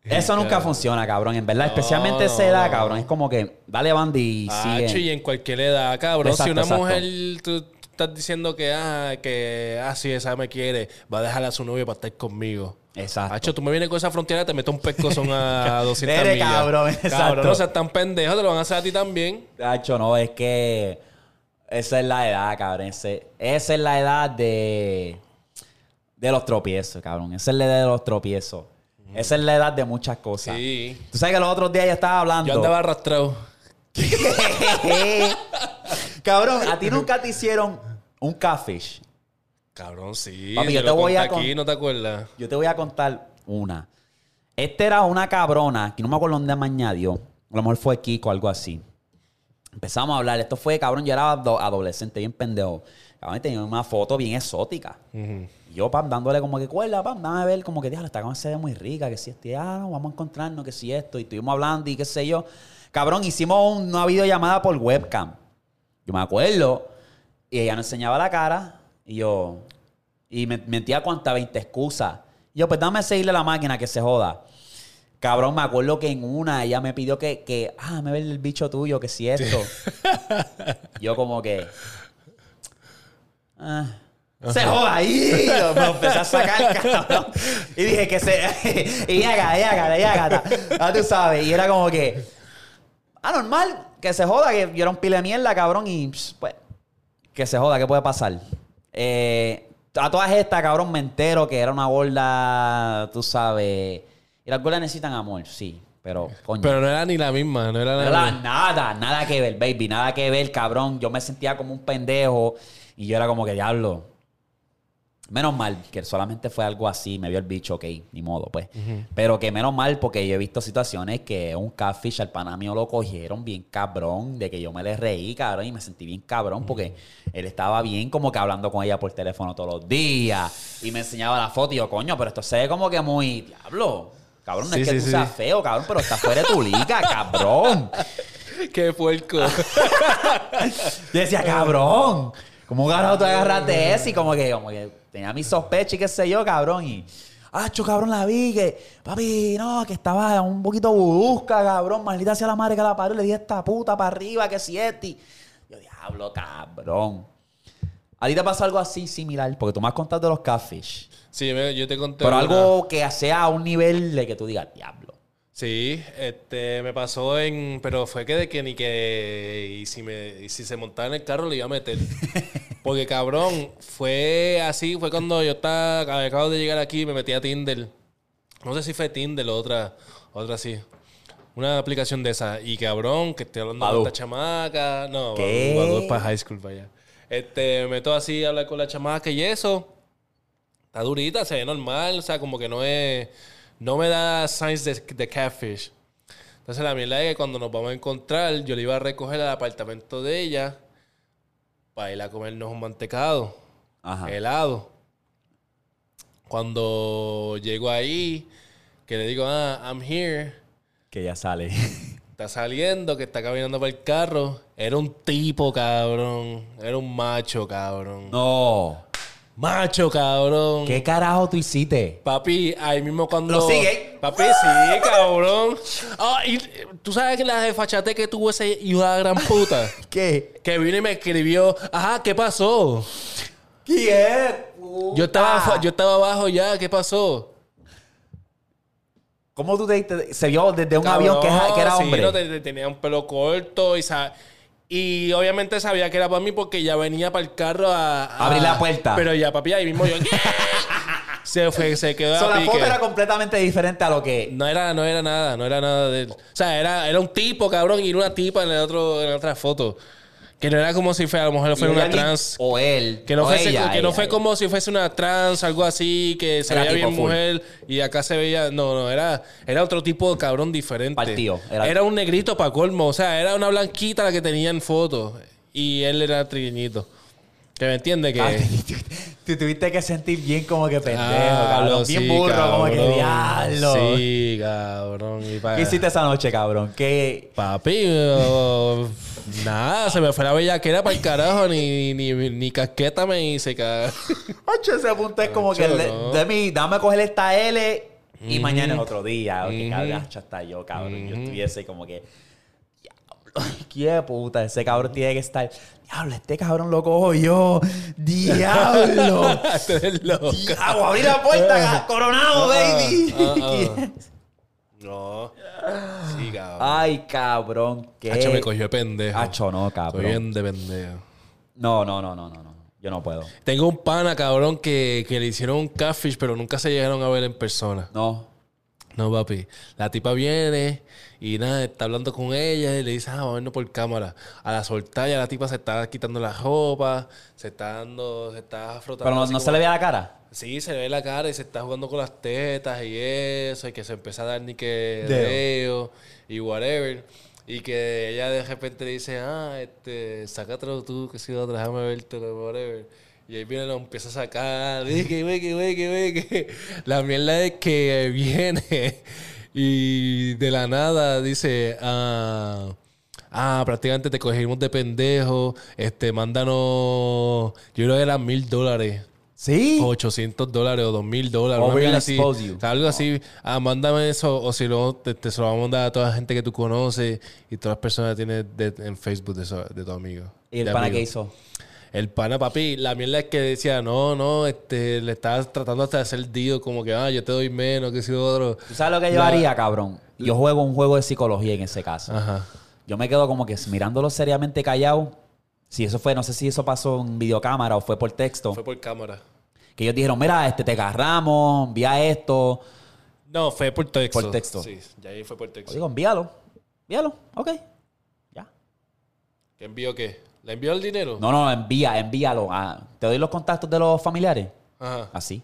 Speaker 1: Eso nunca funciona, cabrón. En verdad, especialmente esa edad, cabrón. Es como que dale banda y
Speaker 2: Acho,
Speaker 1: sigue.
Speaker 2: y en cualquier edad, cabrón.
Speaker 1: Exacto,
Speaker 2: si una
Speaker 1: exacto.
Speaker 2: mujer tú estás diciendo que, ah, que, ah, sí, esa me quiere, va a dejar a su novio para estar conmigo.
Speaker 1: Exacto.
Speaker 2: Hacho, tú me vienes con esa frontera, te meto un pescozón a 200
Speaker 1: Eres
Speaker 2: millas.
Speaker 1: cabrón, exacto.
Speaker 2: Cabrón, no seas tan pendejo, te lo van a hacer a ti también.
Speaker 1: Tacho, no, es que esa es la edad, cabrón. Ese- esa es la edad de, de los tropiezos, cabrón. Esa es la edad de los tropiezos. Esa es la edad de muchas cosas.
Speaker 2: Sí.
Speaker 1: Tú sabes que los otros días yo estaba hablando.
Speaker 2: Yo andaba arrastrado.
Speaker 1: cabrón, a ti nunca te hicieron un catfish.
Speaker 2: Cabrón, sí.
Speaker 1: Papi, yo te voy a
Speaker 2: aquí, ¿no te acuerdas?
Speaker 1: Yo te voy a contar una. Esta era una cabrona, que no me acuerdo dónde me añadió. A lo mejor fue Kiko o algo así. Empezamos a hablar. Esto fue, cabrón, yo era ado- adolescente, bien pendejo. Cabrón, tenía una foto bien exótica. Y yo, pam, dándole como que cuerda, pam, dame a ver, como que, diablo, esta cabrón se ve muy rica, que si este, ah, no, vamos a encontrarnos, que si esto. Y estuvimos hablando y qué sé yo. Cabrón, hicimos una videollamada por webcam. Yo me acuerdo. Y ella nos enseñaba la cara. Y yo. Y me mentía cuánta 20 excusas. Y yo, pues dame seguirle la máquina que se joda. Cabrón, me acuerdo que en una ella me pidió que, que ah, me ve el bicho tuyo, que si esto. yo como que. ah, se joda ahí. Me empecé a sacar, cabrón. Y dije que se. y haga, y haga, y haga. Ah, tú sabes. Y era como que. Ah, normal. Que se joda, que yo era un pile de mierda, cabrón. Y pss, pues. Que se joda, ¿qué puede pasar? Eh, a todas estas, cabrón, me entero que era una gorda, tú sabes. Y las gordas necesitan amor, sí. Pero, coño.
Speaker 2: Pero no era ni la misma, no era
Speaker 1: No
Speaker 2: la
Speaker 1: era
Speaker 2: misma.
Speaker 1: nada, nada que ver, baby, nada que ver, cabrón. Yo me sentía como un pendejo y yo era como que diablo. Menos mal que solamente fue algo así, me vio el bicho, ok, ni modo, pues. Pero que menos mal porque yo he visto situaciones que un catfish al pana mío lo cogieron bien cabrón, de que yo me le reí, cabrón, y me sentí bien cabrón porque él estaba bien como que hablando con ella por teléfono todos los días y me enseñaba la foto y yo, coño, pero esto se ve como que muy, diablo. Cabrón, no
Speaker 2: Sí,
Speaker 1: es que
Speaker 2: sí,
Speaker 1: tú
Speaker 2: sí.
Speaker 1: seas feo, cabrón, pero estás fuera de tu liga, cabrón.
Speaker 2: Qué puerco.
Speaker 1: Yo decía, cabrón, ¿cómo carajo tú agarraste ese? Y como que, como que tenía mis sospechas y qué sé yo, cabrón. Y, acho, cabrón, la vi que, papi, no, que estaba un poquito busca, cabrón, maldita sea la madre que la parió. Le dije esta puta para arriba, que si. Y Yo, diablo, cabrón. ¿A ti te pasa algo así similar? Porque tú me has contado de los catfish.
Speaker 2: Sí, yo te conté.
Speaker 1: Pero
Speaker 2: una.
Speaker 1: algo que sea a un nivel de que tú digas, diablo.
Speaker 2: Sí, este, me pasó en. Pero fue que de que ni que. Y si, me, y si se montaba en el carro le iba a meter. Porque cabrón, fue así, fue cuando yo estaba, acabo de llegar aquí, me metí a Tinder. No sé si fue Tinder o otra, otra así. Una aplicación de esa. Y cabrón, que estoy hablando con esta chamaca. No, Badoo es para high school, vaya. Este, me meto así a hablar con la chamaca y eso. Está durita, se ve normal. O sea, como que no es... No me da signs de, de catfish. Entonces la mierda es que cuando nos vamos a encontrar, yo le iba a recoger al apartamento de ella para ir a comernos un mantecado,
Speaker 1: Ajá.
Speaker 2: helado. Cuando llego ahí, que le digo, ah, I'm here,
Speaker 1: Que ya sale.
Speaker 2: está saliendo, que está caminando para el carro, era un tipo, cabrón. Era un macho, cabrón.
Speaker 1: No.
Speaker 2: Macho, cabrón.
Speaker 1: ¿Qué carajo tú hiciste?
Speaker 2: Papi, ahí mismo cuando.
Speaker 1: ¿Lo sigue?
Speaker 2: Papi, sí, cabrón. Ah, y tú sabes que la desfachate que tuvo de la gran puta.
Speaker 1: ¿Qué?
Speaker 2: que vino y me escribió, ajá, ¿qué pasó?
Speaker 1: ¿Quién?
Speaker 2: Yo estaba, fu- yo estaba abajo ya, ¿qué pasó?
Speaker 1: ¿Cómo tú te diste? Se vio desde un
Speaker 2: Cabrón,
Speaker 1: avión que, era- que era
Speaker 2: sí,
Speaker 1: hombre.
Speaker 2: no, te- te- tenía un pelo corto y, y obviamente sabía que era para mí porque ya venía para el carro a, a-
Speaker 1: Abrir la puerta.
Speaker 2: Pero ya, papi, ahí mismo yo. se fue, se quedó
Speaker 1: So,
Speaker 2: a
Speaker 1: la foto era completamente diferente a lo que.
Speaker 2: No era, no era nada, no era nada de él. O sea, era, era un tipo, cabrón, y era una tipa en, el otro, en la otra foto. Que no era como si fue, a lo mejor una trans.
Speaker 1: O él.
Speaker 2: Que no,
Speaker 1: ella,
Speaker 2: que no
Speaker 1: ella,
Speaker 2: fue
Speaker 1: ella.
Speaker 2: como si fuese una trans, algo así, que se
Speaker 1: Era
Speaker 2: veía bien
Speaker 1: full.
Speaker 2: mujer y acá se veía. No, no, era, era otro tipo de cabrón diferente.
Speaker 1: Partido,
Speaker 2: Era,
Speaker 1: era-
Speaker 2: un negrito para colmo. O sea, era una blanquita la que tenía en foto. Y él era trigueñito. Que me entiende que.
Speaker 1: Ah, Tú tuviste que sentir bien como que pendejo,
Speaker 2: Ah,
Speaker 1: cabrón. Bien burro, como que diablo.
Speaker 2: Sí, cabrón. Y
Speaker 1: ¿Qué hiciste esa noche, cabrón? ¿Qué?
Speaker 2: Papi, nada, se me fue la bellaquera para el carajo, ni, ni, ni casqueta me hice, cabrón.
Speaker 1: Ocho, ese punto es como que
Speaker 2: Ocho, no.
Speaker 1: de mí, dame coger esta L y mañana es otro día. Ok, cabrón, hasta yo, cabrón. Yo estuviese como que. Diablo, qué puta, ese cabrón tiene que estar. Diablo, este cabrón lo cojo yo. Diablo.
Speaker 2: Loco.
Speaker 1: Diablo, abrí la puerta, coronado, baby.
Speaker 2: ah, No. Sí, cabrón.
Speaker 1: Ay, cabrón, qué.
Speaker 2: Hacho me cogió de pendejo.
Speaker 1: Hacho, no,
Speaker 2: Estoy
Speaker 1: cabrón.
Speaker 2: bien de pendejo.
Speaker 1: No, no, no, no, no, no. Yo no puedo.
Speaker 2: Tengo un pana, cabrón, que, que le hicieron un catfish, pero nunca se llegaron a ver en persona.
Speaker 1: No.
Speaker 2: No, papi. La tipa viene y nada, está hablando con ella y le dice, ah, vamos a vernos por cámara. A la soltar ya la tipa se está quitando la ropa, se está dando, se está frotando.
Speaker 1: Pero no,
Speaker 2: así
Speaker 1: no
Speaker 2: como-
Speaker 1: se le veía la cara.
Speaker 2: Sí, se ve la cara y se está jugando con las tetas y eso, y que se empieza a dar ni que
Speaker 1: Deo.
Speaker 2: y whatever. Y que ella de repente le dice, ah, este, sácatelo tú, que si no, déjame vértelo, whatever. Y ahí viene, lo empieza a sacar, que güey, que güey, que. La mierda es que viene y de la nada dice, ah. Ah, prácticamente te cogimos de pendejo. Este, mándanos. Yo creo que eran mil dólares.
Speaker 1: Sí.
Speaker 2: O 800 dólares o 2000 dólares. Mierda
Speaker 1: gonna
Speaker 2: así. Algo así. Ah, mándame eso. O si no, te, te se lo vamos a mandar a toda la gente que tú conoces y todas las personas que tienes de- en Facebook de, de tu amigo.
Speaker 1: ¿Y el pana
Speaker 2: amigo.
Speaker 1: qué hizo?
Speaker 2: El pana, papi, la mierda es que decía, no, no, este, le estabas tratando hasta de hacer dio, como que, ah, yo te doy menos, que si otro.
Speaker 1: ¿Tú sabes lo que yo
Speaker 2: La-
Speaker 1: haría, cabrón? Yo juego un juego de psicología en ese caso.
Speaker 2: Ajá.
Speaker 1: Yo me quedo como que mirándolo seriamente callado. Si eso fue, no sé si eso pasó en videocámara o fue por texto.
Speaker 2: Fue por cámara.
Speaker 1: Que ellos dijeron, mira, este te agarramos, envía esto.
Speaker 2: No, fue por texto.
Speaker 1: Por texto.
Speaker 2: Sí, ya ahí fue por texto.
Speaker 1: digo, envíalo. Envíalo. Ok. Ya.
Speaker 2: ¿Qué envió qué? ¿Le envió el dinero?
Speaker 1: No, no, envía, envíalo. Ah, te doy los contactos de los familiares.
Speaker 2: Ajá.
Speaker 1: Así.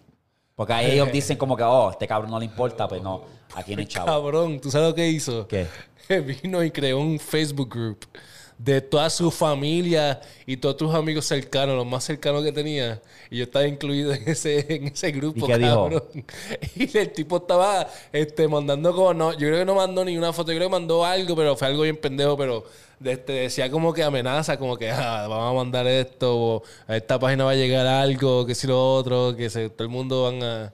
Speaker 1: Porque ahí ellos dicen como que, oh, este cabrón no le importa, pues no, aquí no hay chavo.
Speaker 2: Cabrón, ¿tú sabes lo que hizo?
Speaker 1: ¿Qué?
Speaker 2: Vino y creó un Facebook group de toda su familia y todos tus amigos cercanos, los más cercanos que tenía. Y yo estaba incluido en ese, en ese grupo,
Speaker 1: ¿Y qué dijo?
Speaker 2: cabrón. Y el tipo estaba este, mandando como, no, yo creo que no mandó ni una foto, yo creo que mandó algo, pero fue algo bien pendejo, pero este, decía como que amenaza, como que ah, vamos a mandar esto, o a esta página va a llegar algo, que si lo otro, que se, todo el mundo van a...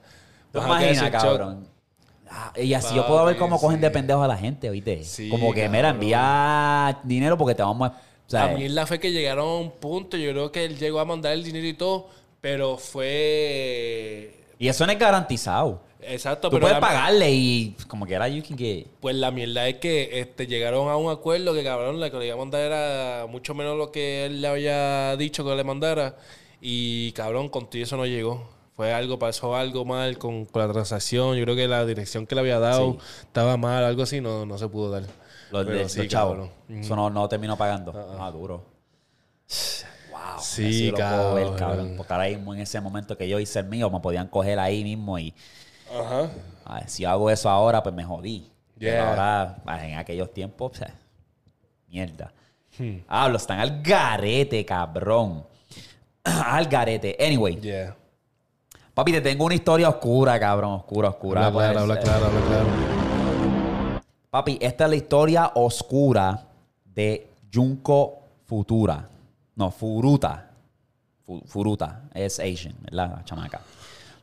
Speaker 1: ¿Tú
Speaker 2: van a quedarse
Speaker 1: imaginas,
Speaker 2: en shock.
Speaker 1: cabrón? Ah, y así yo puedo ver cómo cogen de
Speaker 2: sí.
Speaker 1: pendejos a la gente, ¿oíste?
Speaker 2: Sí,
Speaker 1: como que, mira, envía dinero porque te vamos a... O sea,
Speaker 2: La mierda fue que llegaron a un punto, yo creo que él llegó a mandar el dinero y todo, pero fue
Speaker 1: Y eso no es garantizado.
Speaker 2: Exacto,
Speaker 1: Tú
Speaker 2: pero
Speaker 1: puedes
Speaker 2: la-
Speaker 1: pagarle y como que era you can get.
Speaker 2: Pues la mierda es que este, llegaron a un acuerdo que cabrón, lo que le iba a mandar era mucho menos lo que él le había dicho que le mandara. Y cabrón, contigo eso no llegó. Fue algo, pasó algo mal con, con la transacción. Yo creo que la dirección que le había dado estaba mal, algo así, no, no se pudo dar.
Speaker 1: Los,
Speaker 2: Pero
Speaker 1: de,
Speaker 2: sí,
Speaker 1: los chavos.
Speaker 2: cabrón. Ujú.
Speaker 1: Eso no, no terminó pagando. Ah, duro. Wow.
Speaker 2: Sí,
Speaker 1: puedo ver,
Speaker 2: cabrón.
Speaker 1: cabrón. Porque ahora mismo en ese momento que yo hice el mío, me podían coger ahí mismo y
Speaker 2: Ajá.
Speaker 1: ah, si hago eso ahora, pues me jodí. Pero
Speaker 2: Yeah.
Speaker 1: ahora, ah, en aquellos tiempos, sea, mierda.
Speaker 2: Hmm.
Speaker 1: Hablo, están al garete, cabrón. al garete. Anyway,
Speaker 2: Yeah.
Speaker 1: Papi, te tengo una historia oscura, cabrón. Oscura, oscura.
Speaker 2: Habla claro,
Speaker 1: pues,
Speaker 2: habla claro, habla claro.
Speaker 1: Papi, esta es la historia oscura de Junko Futura. No, Furuta. Fu- Furuta. Es Asian, ¿verdad? La chamaca.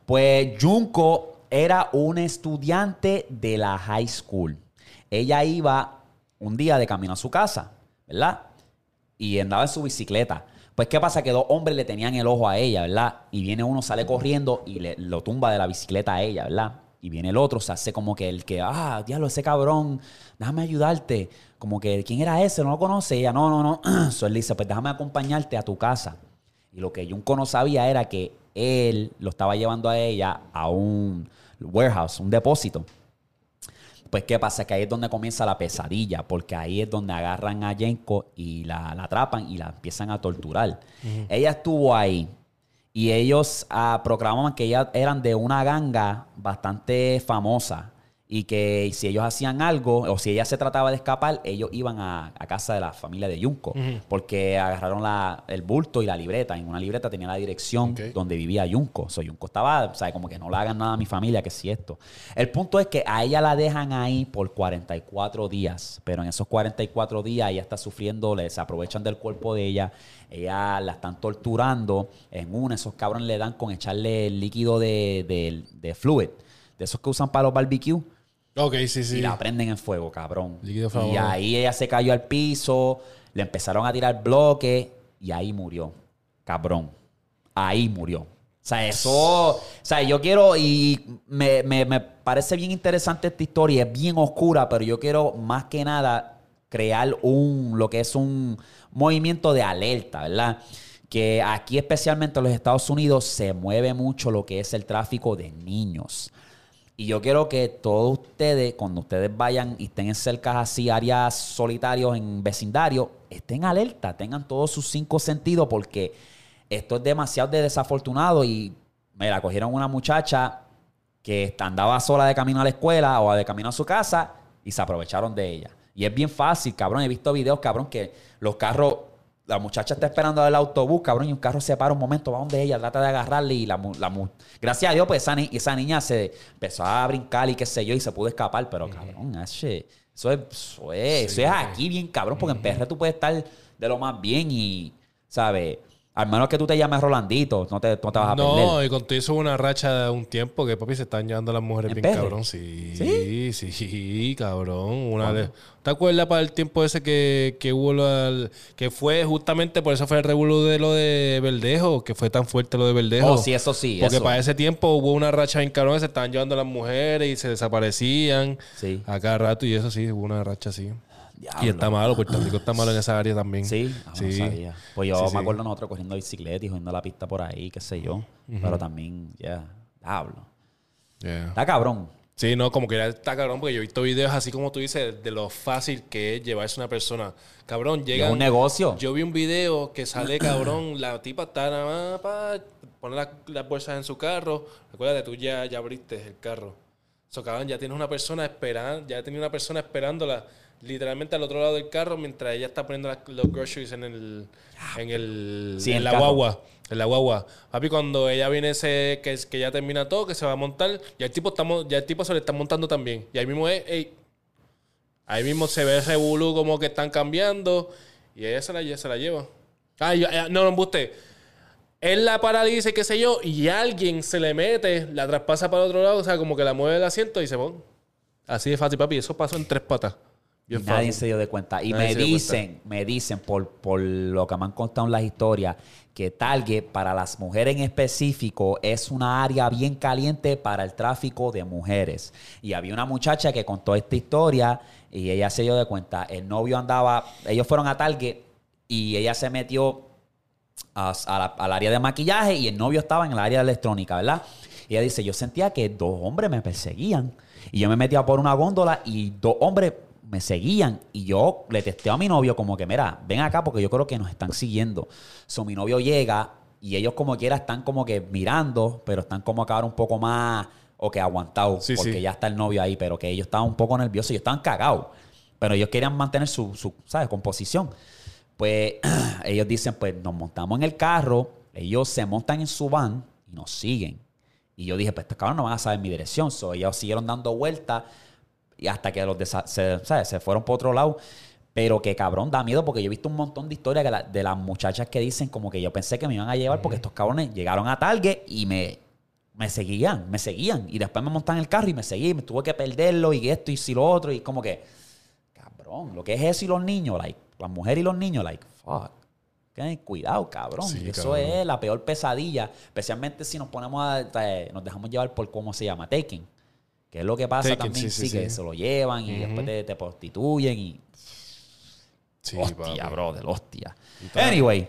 Speaker 1: Pues Junko era una estudiante de la high school. Ella iba un día de camino a su casa, ¿verdad? Y andaba en su bicicleta. Pues, ¿qué pasa? Que dos hombres le tenían el ojo a ella, ¿verdad? Y viene uno, sale corriendo y le, lo tumba de la bicicleta a ella, ¿verdad? Y viene el otro, se hace como que el que, ah, diablo, ese cabrón, déjame ayudarte. Como que, ¿quién era ese? No lo conoce. Y ella, no, no, no. So él dice, pues déjame acompañarte a tu casa. Y lo que Junko no sabía era que él lo estaba llevando a ella a un warehouse, un depósito. Pues, ¿qué pasa? Que ahí es donde comienza la pesadilla, porque ahí es donde agarran a Jenko y la, la atrapan y la empiezan a torturar. Ella estuvo ahí y ellos ah, proclamaban que ellas eran de una ganga bastante famosa y que si ellos hacían algo o si ella se trataba de escapar, ellos iban a, a casa de la familia de Junko porque agarraron la- el bulto y la libreta. En una libreta tenía la dirección donde vivía Junko. So, Junko estaba, o sea, como que no le hagan nada a mi familia, que si esto. El punto es que a ella la dejan ahí por 44 días, pero en esos 44 días ella está sufriendo, le, se aprovechan del cuerpo de ella, ella la están torturando. En una, esos cabrones le dan con echarle el líquido de, de, de fluid, de esos que usan para los barbecues.
Speaker 2: Ok, sí, sí.
Speaker 1: Y la prenden en fuego, cabrón.
Speaker 2: Líquido
Speaker 1: y ahí ella se cayó al piso, le empezaron a tirar bloques y ahí murió. Cabrón. Ahí murió. O sea, eso. O sea, yo quiero. Y me, me- me parece bien interesante esta historia. Es bien oscura, pero yo quiero más que nada crear un. Lo que es un movimiento de alerta, ¿verdad? Que aquí, especialmente en los Estados Unidos, se mueve mucho lo que es el tráfico de niños. Y yo quiero que todos ustedes, cuando ustedes vayan y estén en cercas así, áreas solitarios en vecindario, estén alerta, tengan todos sus cinco sentidos, porque esto es demasiado de desafortunado. Y me la cogieron una muchacha que andaba sola de camino a la escuela o de camino a su casa y se aprovecharon de ella. Y es bien fácil, cabrón. He visto videos, cabrón, que los carros, la muchacha está esperando el autobús, cabrón, y un carro se para un momento, va donde ella, trata de agarrarle y la, mu- la Gracias a Dios, pues esa, ni- esa niña se empezó a brincar y qué sé yo, y se pudo escapar, pero cabrón, ese- eso es, eso es, eso es aquí bien cabrón, porque en PR tú puedes estar de lo más bien y, ¿sabes? Al menos que tú te llames Rolandito, no te, no te vas a
Speaker 2: No,
Speaker 1: perder.
Speaker 2: y contigo hizo una racha de un tiempo que papi se están llevando las mujeres
Speaker 1: ¿En
Speaker 2: bien
Speaker 1: PR?
Speaker 2: cabrón. Sí, sí, sí, cabrón. Una de- ¿Te acuerdas para el tiempo ese que, que hubo lo del- que fue justamente por eso fue el revuelo de lo de Verdejo, que fue tan fuerte lo de Verdejo?
Speaker 1: Oh, sí, eso sí,
Speaker 2: Porque
Speaker 1: eso.
Speaker 2: para ese tiempo hubo una racha bien cabrón se estaban llevando las mujeres y se desaparecían
Speaker 1: Sí.
Speaker 2: a cada rato y eso sí, hubo una racha así.
Speaker 1: Diablo.
Speaker 2: Y está malo, Puerto Rico está malo en esa área también.
Speaker 1: Sí, ah, no
Speaker 2: sí.
Speaker 1: sabía. Pues yo
Speaker 2: Sí,
Speaker 1: me
Speaker 2: sí.
Speaker 1: acuerdo nosotros corriendo bicicleta y jugando la pista por ahí, qué sé yo. Pero también, ya, hablo.
Speaker 2: Yeah.
Speaker 1: Está cabrón.
Speaker 2: Sí, no, como que ya está cabrón, porque yo he visto videos así como tú dices, de lo fácil que es llevarse una persona. Cabrón, llega.
Speaker 1: es un negocio.
Speaker 2: Yo vi un video que sale, cabrón, la tipa está nada más para poner las, las bolsas en su carro. Recuerda tú ya, ya abriste el carro. So, cabrón, ya tienes una persona esperando, ya tenía una persona esperándola literalmente al otro lado del carro mientras ella está poniendo los groceries en el, en el,
Speaker 1: Sí,
Speaker 2: en
Speaker 1: el
Speaker 2: la
Speaker 1: carro.
Speaker 2: guagua. En la guagua. Papi, cuando ella viene ese, que, que ya termina todo, que se va a montar, ya el tipo estamos, ya el tipo se le está montando también. Y ahí mismo es, ey, ahí mismo se ve ese bulú como que están cambiando. Y ella se la, ella se la lleva. Ah, yo- eh, no, no, embuste. Él la paraliza, y qué sé yo, y alguien se le mete, la traspasa para el otro lado, o sea, como que la mueve del asiento y se pone. Así de fácil, papi. Eso pasó en tres patas.
Speaker 1: Y nadie se dio de cuenta. Y
Speaker 2: Nadie
Speaker 1: me dicen, me dicen por, por lo que me han contado en las historias, que Target para las mujeres en específico es una área bien caliente para el tráfico de mujeres. Y había una muchacha que contó esta historia y ella se dio de cuenta. El novio andaba, ellos fueron a Target y ella se metió a- a la- al área de maquillaje y el novio estaba en el área de electrónica, ¿verdad? Y ella dice, yo sentía que dos hombres me perseguían. Y yo me metía por una góndola y dos hombres me seguían. Y yo le testeo a mi novio como que, mira, ven acá porque yo creo que nos están siguiendo. So, mi novio llega y ellos como quiera están como que mirando, pero están como que ahora un poco más, o que aguantados,
Speaker 2: Sí,
Speaker 1: porque
Speaker 2: sí.
Speaker 1: ya está el novio ahí, pero que ellos estaban un poco nerviosos, ellos estaban cagados. Pero ellos querían mantener su, su ¿sabes?, composición. Pues ellos dicen, pues nos montamos en el carro, ellos se montan en su van y nos siguen. Y yo dije, pues estos cabrones no van a saber mi dirección. So, ellos siguieron dando vueltas y hasta que los se, ¿sabes? se fueron por otro lado. Pero que cabrón, da miedo porque yo he visto un montón de historias la- de las muchachas que dicen como que yo pensé que me iban a llevar porque estos cabrones llegaron a Target y me, me seguían, me seguían. Y después me montan en el carro y me seguían. Me tuve que perderlo y esto y si lo otro. Y como que, cabrón, lo que es eso y los niños, like, las mujeres y los niños, like, fuck. Ten Cuidado, cabrón.
Speaker 2: Sí,
Speaker 1: Eso
Speaker 2: cabrón.
Speaker 1: es la peor pesadilla. Especialmente si nos ponemos a. eh, nos dejamos llevar por cómo se llama, taking. Que es lo que pasa también,
Speaker 2: sí,
Speaker 1: sí,
Speaker 2: sí,
Speaker 1: que se lo llevan y después te, te prostituyen y.
Speaker 2: Sí,
Speaker 1: hostia,
Speaker 2: papi.
Speaker 1: brother, hostia. Anyway.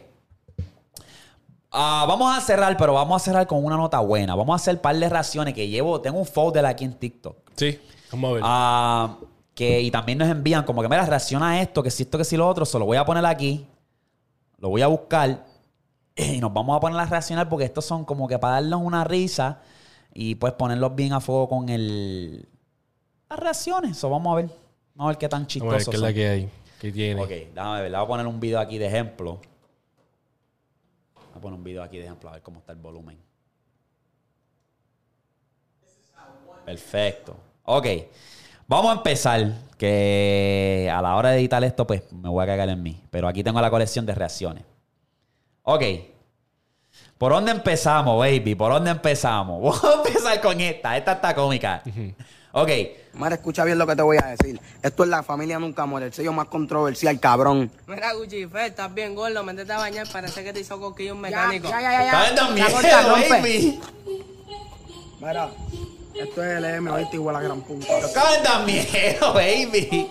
Speaker 1: ah, vamos a cerrar, pero vamos a cerrar con una nota buena. Vamos a hacer un par de reacciones que llevo. Tengo un folder aquí en TikTok.
Speaker 2: Sí, vamos a ver.
Speaker 1: Ah, que, y también nos envían como que, mira, reacciona a esto, que si esto, que si lo otro, se lo voy a poner aquí. Lo voy a buscar. Y nos vamos a poner a reaccionar porque estos son como que para darnos una risa y pues ponerlos bien a fuego con el... Las reacciones. Eso vamos a ver. Vamos a ver qué tan
Speaker 2: vamos a ver qué es la que hay. ¿Qué tiene?
Speaker 1: Ok, déjame ver. Le voy a poner un video aquí de ejemplo. Voy a poner un video aquí de ejemplo a ver cómo está el volumen. Perfecto. Ok. Vamos a empezar. Que a la hora de editar esto, pues me voy a cagar en mí. Pero aquí tengo la colección de reacciones. Ok. ¿Por dónde empezamos, baby? ¿Por dónde empezamos? Voy a empezar con esta. Esta está cómica. Ok.
Speaker 3: Mara, escucha bien lo que te voy a decir. Esto es la familia nunca muere, el sello más controversial, cabrón.
Speaker 4: Mira, Gucci, Fe, estás bien gordo, métete a bañar, parece que te hizo coquillo un mecánico.
Speaker 3: Ya, ya, ya,
Speaker 1: Está
Speaker 3: ya. Ya,
Speaker 1: miedo,
Speaker 3: corta, rompe.
Speaker 1: baby.
Speaker 3: Mira, esto es LM, oíste igual a gran punta.
Speaker 1: Acaban miedo, baby.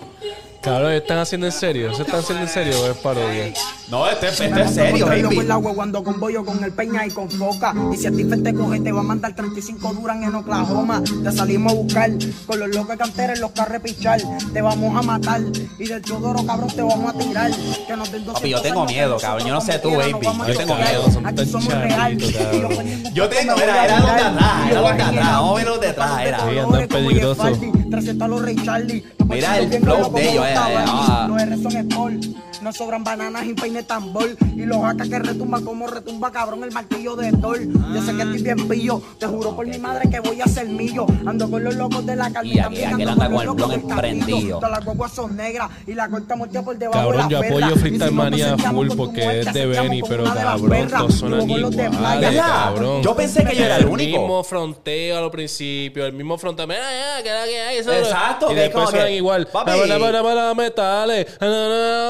Speaker 2: Cabrón, ¿están haciendo en serio? ¿Se están haciendo en serio es parodia?
Speaker 1: No, esto es, esto es serio,
Speaker 3: Yo
Speaker 1: baby.
Speaker 3: con el agua cuando con bollo, con el peña y con foca. Y si a ti te coge, te va a mandar 35 duran en Oklahoma. Te salimos a buscar con los locos en los carros pichar. Te vamos a matar y del Teodoro, cabrón, te vamos a tirar. Que nos den
Speaker 1: Papi, yo
Speaker 3: 200
Speaker 1: tengo miedo, cabrón. Yo no sé tú, baby. Yo tengo miedo,
Speaker 2: son
Speaker 3: Aquí somos real. yo
Speaker 1: tengo,
Speaker 3: me voy
Speaker 1: mira,
Speaker 3: a
Speaker 1: era los de atrás, era los de atrás, vamos a ver los de atrás, era.
Speaker 2: Sí, andan
Speaker 3: Colores como
Speaker 2: peligrosos.
Speaker 3: Jeff Hardy, 300 a los Ray Charlie.
Speaker 1: Mira el flow de ellos, eh,
Speaker 3: Gustavo
Speaker 1: eh,
Speaker 3: Adolfo.
Speaker 1: ah.
Speaker 3: Los R son Sport. No sobran bananas y peine tambor. Y los acá que retumba como retumba cabrón el martillo de Thor. Yo sé que estoy bien pillo. Te juro por mi madre que voy a ser millo. Ando con los locos de la carne.
Speaker 1: Y aquí-
Speaker 3: ando
Speaker 1: anda con el
Speaker 3: los
Speaker 1: blon
Speaker 3: locos del
Speaker 1: emprendido.
Speaker 3: Todas las guaguas son negras y la corta muerta por debajo
Speaker 2: Cabrón,
Speaker 3: de
Speaker 2: yo
Speaker 3: la perra.
Speaker 2: apoyo
Speaker 3: Y
Speaker 2: Freestyle
Speaker 3: si no,
Speaker 2: Manía
Speaker 3: echamos
Speaker 2: full porque es de Benny, pero cabrón,
Speaker 3: perras.
Speaker 2: todos suenan iguales, cabrón.
Speaker 1: Yo pensé que yo era el único.
Speaker 2: mismo fronteo al principio, el mismo fronteo. Mira, ya, que la que hay. eso-
Speaker 1: Exacto,
Speaker 2: Y después suenan igual.
Speaker 1: papi.
Speaker 2: Para, metales.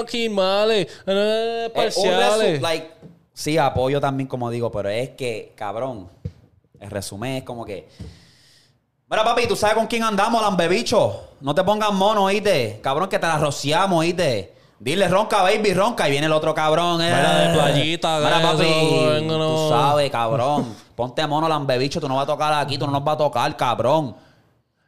Speaker 2: Quimales. Parciales.
Speaker 1: like, sí, apoyo también, como digo, pero es que, cabrón, el resumen es como que. Mira, papi, ¿tú sabes con quién andamos, lambebicho? No te pongas mono, oíste. Cabrón, que te la rociamos, oíste. Dile ronca, baby, ronca. Y viene el otro cabrón. Eh.
Speaker 2: Mira, de playita,
Speaker 1: Mira, papi,
Speaker 2: eso,
Speaker 1: tú sabes, cabrón. Ponte mono, lambebicho. Tú no vas a tocar aquí, tú no nos vas a tocar, cabrón.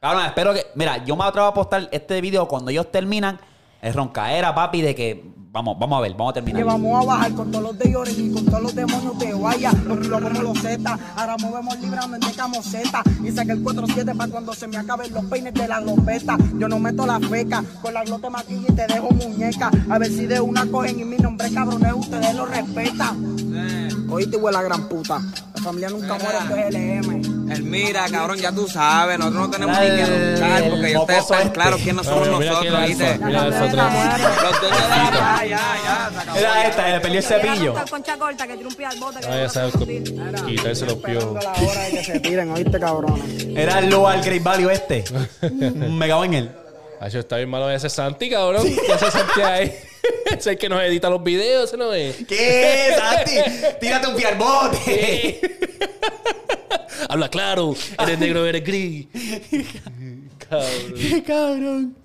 Speaker 1: Cabrón, espero que... Mira, yo me atrevo a postar este video cuando ellos terminan. Es roncaera, papi, de que... Vamos, vamos a ver, vamos a terminar.
Speaker 3: Que vamos a bajar con todos los de llores y con todos los demonios de guaya. Los como los Z. Ahora movemos librando en de camoseta. Y saqué el 4-7 para cuando se me acaben los peines de la glopeta. Yo no meto la feca. Con la glote maquilla y te dejo muñeca. A ver si de una cogen y mi nombre cabrones ustedes lo respetan. Oíste, güey, la gran puta. Familia nunca muere, esto es LM.
Speaker 5: El mira, cabrón, ya tú sabes, nosotros no tenemos ni que roncar porque
Speaker 1: el
Speaker 5: ya ustedes
Speaker 1: mocoso
Speaker 5: están
Speaker 1: este.
Speaker 5: claros quiénes somos
Speaker 2: Mira, mira
Speaker 5: nosotros, ¿viste?
Speaker 2: mira el alfa atrás.
Speaker 5: Los dueños de la ya, ya, ya.
Speaker 1: Mira esta, le perdió el cepillo.
Speaker 6: Concha corta que al bote.
Speaker 2: Ah, ya sabes, quitarse los piojos.
Speaker 3: La hora de que se tiren, oíste, cabrones.
Speaker 1: Era el lugar Great Value este. Me cago en él.
Speaker 2: Acho, está bien malo ese Santi, cabrón. ¿Qué hace Santi ahí? es el que nos edita los videos, ese no es.
Speaker 1: ¿Qué, Santi? Tírate un fiarbote.
Speaker 2: Habla claro. Eres negro, eres gris. cabrón.
Speaker 1: ¿Qué cabrón?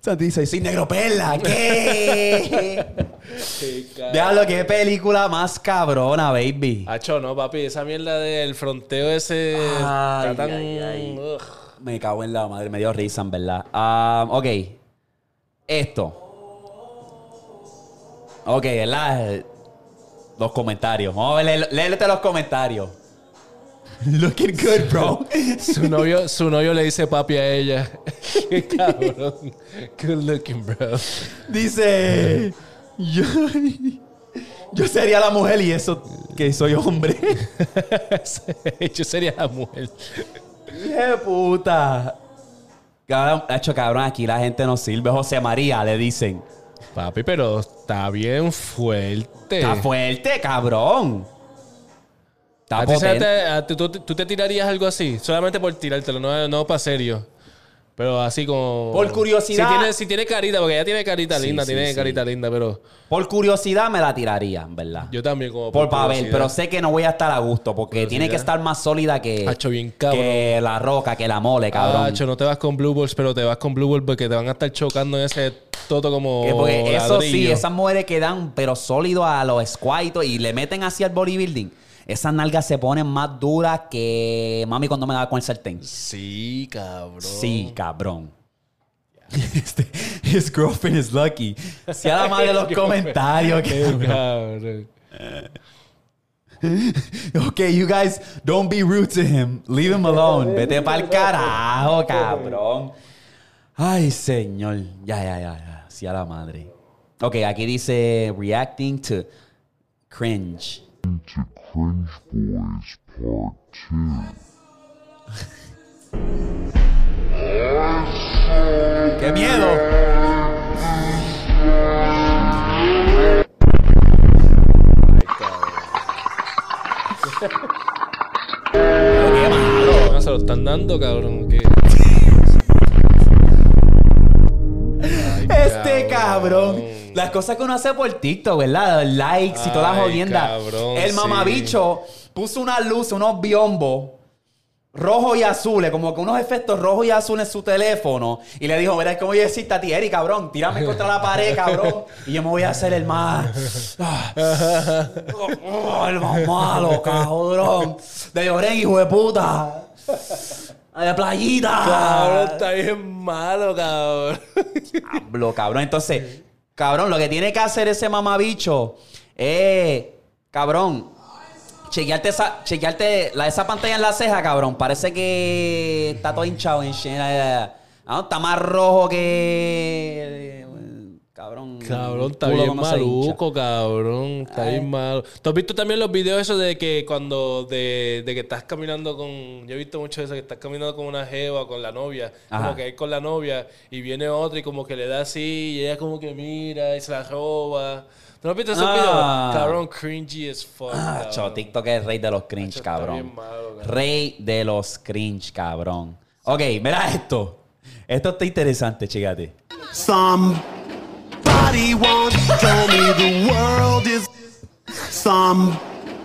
Speaker 1: Santi dice, soy negro perla. ¿Qué?
Speaker 2: Qué.
Speaker 1: Déjalo, qué película más cabrona, baby.
Speaker 2: Acho, no, papi. Esa mierda del fronteo ese
Speaker 1: Ay,
Speaker 2: tan...
Speaker 1: ay, ay. Me cago en la madre, me dio risa, en verdad. Ah, ok. Esto. Ok, ¿verdad? Los comentarios. Vamos a ver, léete los comentarios. Looking good, bro.
Speaker 2: Su novio, su novio le dice papi a ella. Qué cabrón. Good looking, bro.
Speaker 1: Dice. Yo, yo sería la mujer y eso que soy hombre.
Speaker 2: Yo sería la mujer.
Speaker 1: ¡Qué puta! Cabrón, hecho cabrón, aquí la gente no sirve. José María, le dicen.
Speaker 2: Papi, pero está bien fuerte.
Speaker 1: Está fuerte, cabrón. Está
Speaker 2: ¿A ti se
Speaker 1: potente.
Speaker 2: te- a ti- tú, tú te tirarías algo así? Solamente por tirártelo, no, no para serio. Pero así como...
Speaker 1: Por curiosidad.
Speaker 2: Si tiene, si tiene carita, porque ella tiene carita
Speaker 1: Sí,
Speaker 2: linda,
Speaker 1: sí,
Speaker 2: tiene
Speaker 1: sí.
Speaker 2: carita linda, pero
Speaker 1: Por curiosidad me la tiraría, verdad.
Speaker 2: yo también como...
Speaker 1: por papel,
Speaker 2: curiosidad.
Speaker 1: pero sé que no voy a estar a gusto porque tiene que estar más sólida que,
Speaker 2: Hacho, bien cabrón.
Speaker 1: que la roca, que la mole, cabrón.
Speaker 2: Cabrón. no te vas con Blue Balls, pero te vas con Blue Balls porque te van a estar chocando en ese toto como
Speaker 1: Que porque eso sí, esas mujeres que dan, pero sólido a los squats y le meten así al bodybuilding. Esas nalgas se ponen más duras que mami cuando me daba con el sartén.
Speaker 2: Sí, cabrón.
Speaker 1: Sí, cabrón. Este, his girlfriend is lucky. Sea la madre de los comentarios, cabrón.
Speaker 2: Cabrón.
Speaker 1: Ok, you guys, don't be rude to him. Leave him alone. Vete pa'l carajo, cabrón. Ay, señor. Ya, ya, ya, ya. Sea la madre. Ok, aquí dice reacting to cringe.
Speaker 6: To Cringe Boys Part 2.
Speaker 1: ¡Qué miedo! Pero qué malo.
Speaker 2: No, se lo están dando, cabrón. ¿qué? Ay,
Speaker 1: Este cabrón. Las cosas que uno hace por TikTok, ¿verdad? Likes y todas las
Speaker 2: Ay,
Speaker 1: jodiendas.
Speaker 2: cabrón,
Speaker 1: El
Speaker 2: sí.
Speaker 1: mamabicho puso una luz, unos biombos rojos y azules, como que unos efectos rojos y azules en su teléfono. Y le dijo, verás, ¿cómo a decirte a ti, Eri, cabrón? Tírame contra la pared, cabrón. Y yo me voy a hacer el más... Ah. Oh, el más malo, cabrón. De Llorén, hijo de puta. De playita.
Speaker 2: Cabrón, está bien malo, cabrón.
Speaker 1: Hablo, cabrón. Entonces, cabrón, lo que tiene que hacer ese mamabicho es, cabrón, chequearte esa, chequearte la, esa pantalla en la ceja, cabrón. Parece que está todo hinchado en Ah, Está más rojo que. Cabrón.
Speaker 2: Cabrón, está bien maluco, cabrón. Está bien malo. ¿Tú has visto también los videos esos de que cuando... De, de que estás caminando con... Yo he visto mucho eso, que estás caminando con una jeva, con la novia.
Speaker 1: Ajá.
Speaker 2: Como que es con la novia. Y viene otro y como que le da así. Y ella como que mira y se la roba. ¿Tú no has visto esos
Speaker 1: Ah.
Speaker 2: videos? Cabrón, cringy as fuck.
Speaker 1: Ah,
Speaker 2: cabrón.
Speaker 1: cho, TikTok es rey de los cringe, cabrón.
Speaker 2: bien malo, cabrón.
Speaker 1: Rey de los cringe, cabrón. Ok, mira esto. Esto está interesante, chégate.
Speaker 7: Somebody once told me the world is. Somebody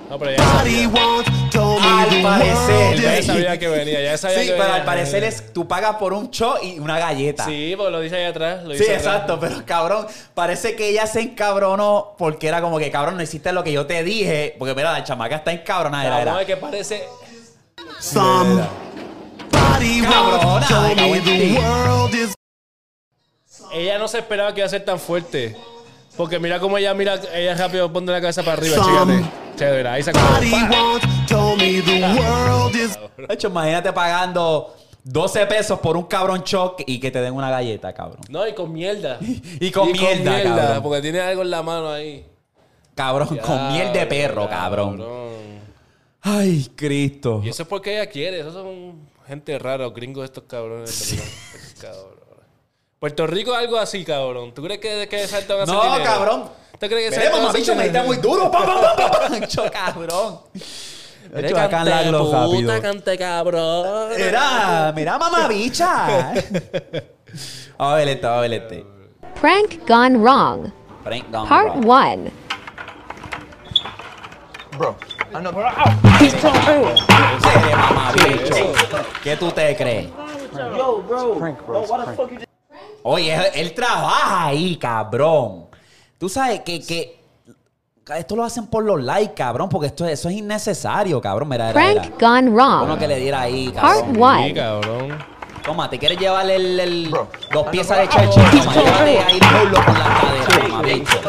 Speaker 2: No, pero ya sabía.
Speaker 7: once told me
Speaker 1: Al
Speaker 7: the
Speaker 1: parecer,
Speaker 2: Ya sabía que venía, ya sabía
Speaker 1: Sí,
Speaker 2: que
Speaker 1: pero
Speaker 2: venía.
Speaker 1: al parecer es tú pagas por un show y una galleta.
Speaker 2: Sí, porque lo dice ahí atrás. Lo
Speaker 1: Sí,
Speaker 2: dice atrás.
Speaker 1: exacto, pero cabrón, parece que ella se encabronó porque era como que, cabrón, no hiciste lo que yo te dije, porque mira, la chamaca está encabronada, era,
Speaker 2: Cabrón,
Speaker 1: era.
Speaker 2: es que parece...
Speaker 7: Somebody
Speaker 1: Cabrona,
Speaker 2: Ella no se esperaba que iba a ser tan fuerte. Porque mira cómo ella mira, ella rápido pone la cabeza para arriba,
Speaker 7: Some-.
Speaker 2: Chévere, ahí
Speaker 7: is.
Speaker 1: De hecho, imagínate pagando 12 pesos por un cabrón choc y que te den una galleta, cabrón.
Speaker 2: No, y con mierda.
Speaker 1: Y con mierda, cabrón.
Speaker 2: Porque tiene algo en la mano ahí.
Speaker 1: Cabrón, con miel de perro, cabrón. Ay, Cristo.
Speaker 2: Y eso es porque ella quiere. Esos son gente rara, los gringos estos cabrones. Cabrón. Puerto Rico algo así, cabrón. ¿Tú crees que, que salto van a hacer
Speaker 1: No,
Speaker 2: dinero?
Speaker 1: cabrón.
Speaker 2: ¿Tú crees que
Speaker 1: Veremos, mamabicho, me está muy duro. ¡Pam, pam, pam, pam, pam! Cho, cabrón. Hecho, acá en la glow rápido.
Speaker 2: cante cabrón.
Speaker 1: Mira, mira, mamabicha. Vamos a ver este, vamos a ver este.
Speaker 8: Prank gone wrong.
Speaker 1: Frank Gone
Speaker 8: Part
Speaker 1: Wrong.
Speaker 8: 1.
Speaker 9: Bro.
Speaker 1: Eres mamabicho. ¿Qué tú te crees?
Speaker 9: Yo, bro. Prank, bro. Why the fuck you
Speaker 1: Oye, él, él trabaja ahí, cabrón. Tú sabes que, que esto lo hacen por los likes, cabrón, porque esto, eso es innecesario, cabrón. Mira, era,
Speaker 8: gone
Speaker 1: Uno
Speaker 8: wrong.
Speaker 1: que le diera ahí,
Speaker 8: Part
Speaker 1: cabrón.
Speaker 2: Sí,
Speaker 8: 1.
Speaker 2: cabrón.
Speaker 1: Toma, ¿te quieres llevar el, el- dos piezas de chachi? Toma, llévate ahí el con la cadera, mamabicho.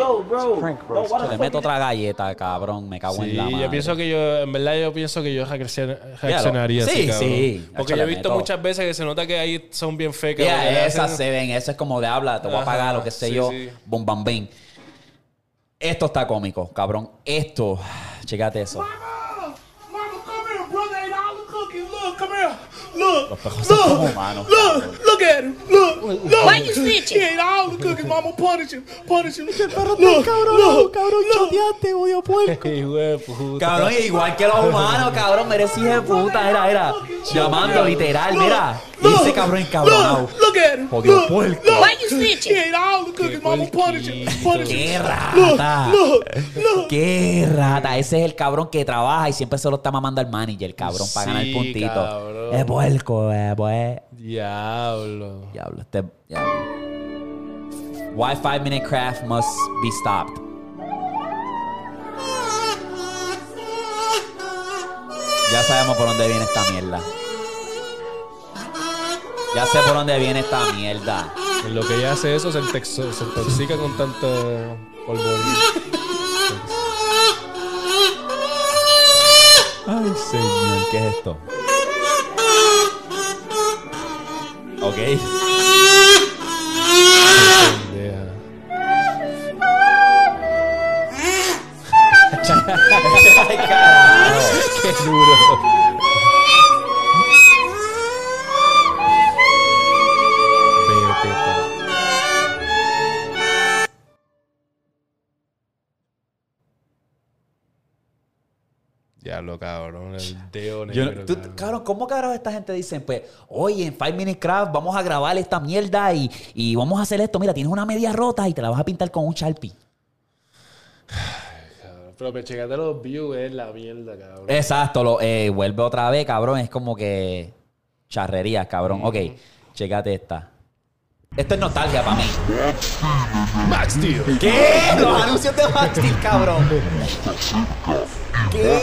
Speaker 9: Yo, bro. Prank, bro. Why
Speaker 1: Le meto otra galleta, cabrón. Me cago en la madre.
Speaker 2: yo pienso que yo, en verdad, yo pienso que yo reaccion- reaccionaría
Speaker 1: Sí,
Speaker 2: así, cabrón.
Speaker 1: sí.
Speaker 2: Porque yo he visto
Speaker 1: meto.
Speaker 2: muchas veces que se nota que ahí son bien fecas.
Speaker 1: Ya, esas se ven, eso es como de habla, te voy a pagar lo que sé
Speaker 2: sí,
Speaker 1: yo,
Speaker 2: sí.
Speaker 1: bum bam bing. Esto está cómico, cabrón. Esto, chécate eso.
Speaker 7: Mama, come here, brother. Ain't all the cookies. Look, come here. Look.
Speaker 1: Los pejos son como humanos.
Speaker 7: Look, look at him. Look, look.
Speaker 8: Why you snitching?
Speaker 7: He ate all the cookies, mama. Punish him. Punish him. Look, cabrón, look, cabrón, choteaste, odio puerco.
Speaker 2: Hijo de puta.
Speaker 1: Cabrón, igual que los humanos, cabrón, merece hijo de puta, era, era. Llamando literal, mira. Ese cabrón encabronado.
Speaker 7: Look at him.
Speaker 1: Jodido
Speaker 7: Look,
Speaker 1: puerco.
Speaker 7: look.
Speaker 8: Why you snitching?
Speaker 7: He ate all the cookies, mama. Punish him. Punish him.
Speaker 1: ¡Qué rata!
Speaker 7: Look, look.
Speaker 1: ¡Qué rata! Ese es el cabrón que trabaja y siempre se lo está mamando al manager, cabrón, para ganar
Speaker 2: Sí,
Speaker 1: puntito.
Speaker 2: cabrón.
Speaker 1: Es puerco, eh, pues.
Speaker 2: Diablo.
Speaker 1: Diablo, este. Diablo. Why five minute craft must be stopped. Ya sabemos por dónde viene esta mierda. Ya sé por dónde viene esta mierda.
Speaker 2: En lo que ella hace eso, se, se intoxica con tanta polvorín.
Speaker 1: Ay, señor, ¿qué es esto? Ok. Ay, carajo.
Speaker 2: Qué duro. Tú-
Speaker 1: ¿cómo carajo esta gente dice? Pues, oye, en Five Minute Craft vamos a grabar esta mierda y, y vamos a hacer esto. Mira, tienes una media rota y te la vas a pintar con un Sharpie.
Speaker 2: Pero me checate los views, es la mierda, cabrón.
Speaker 1: Exacto, lo, eh, vuelve otra vez, cabrón. Es como que charrería, cabrón. Ok, checate esta. Esto es nostalgia para mí.
Speaker 2: Max Steel.
Speaker 1: ¿Qué? Los anuncios de Max Steel, cabrón. ¿Qué?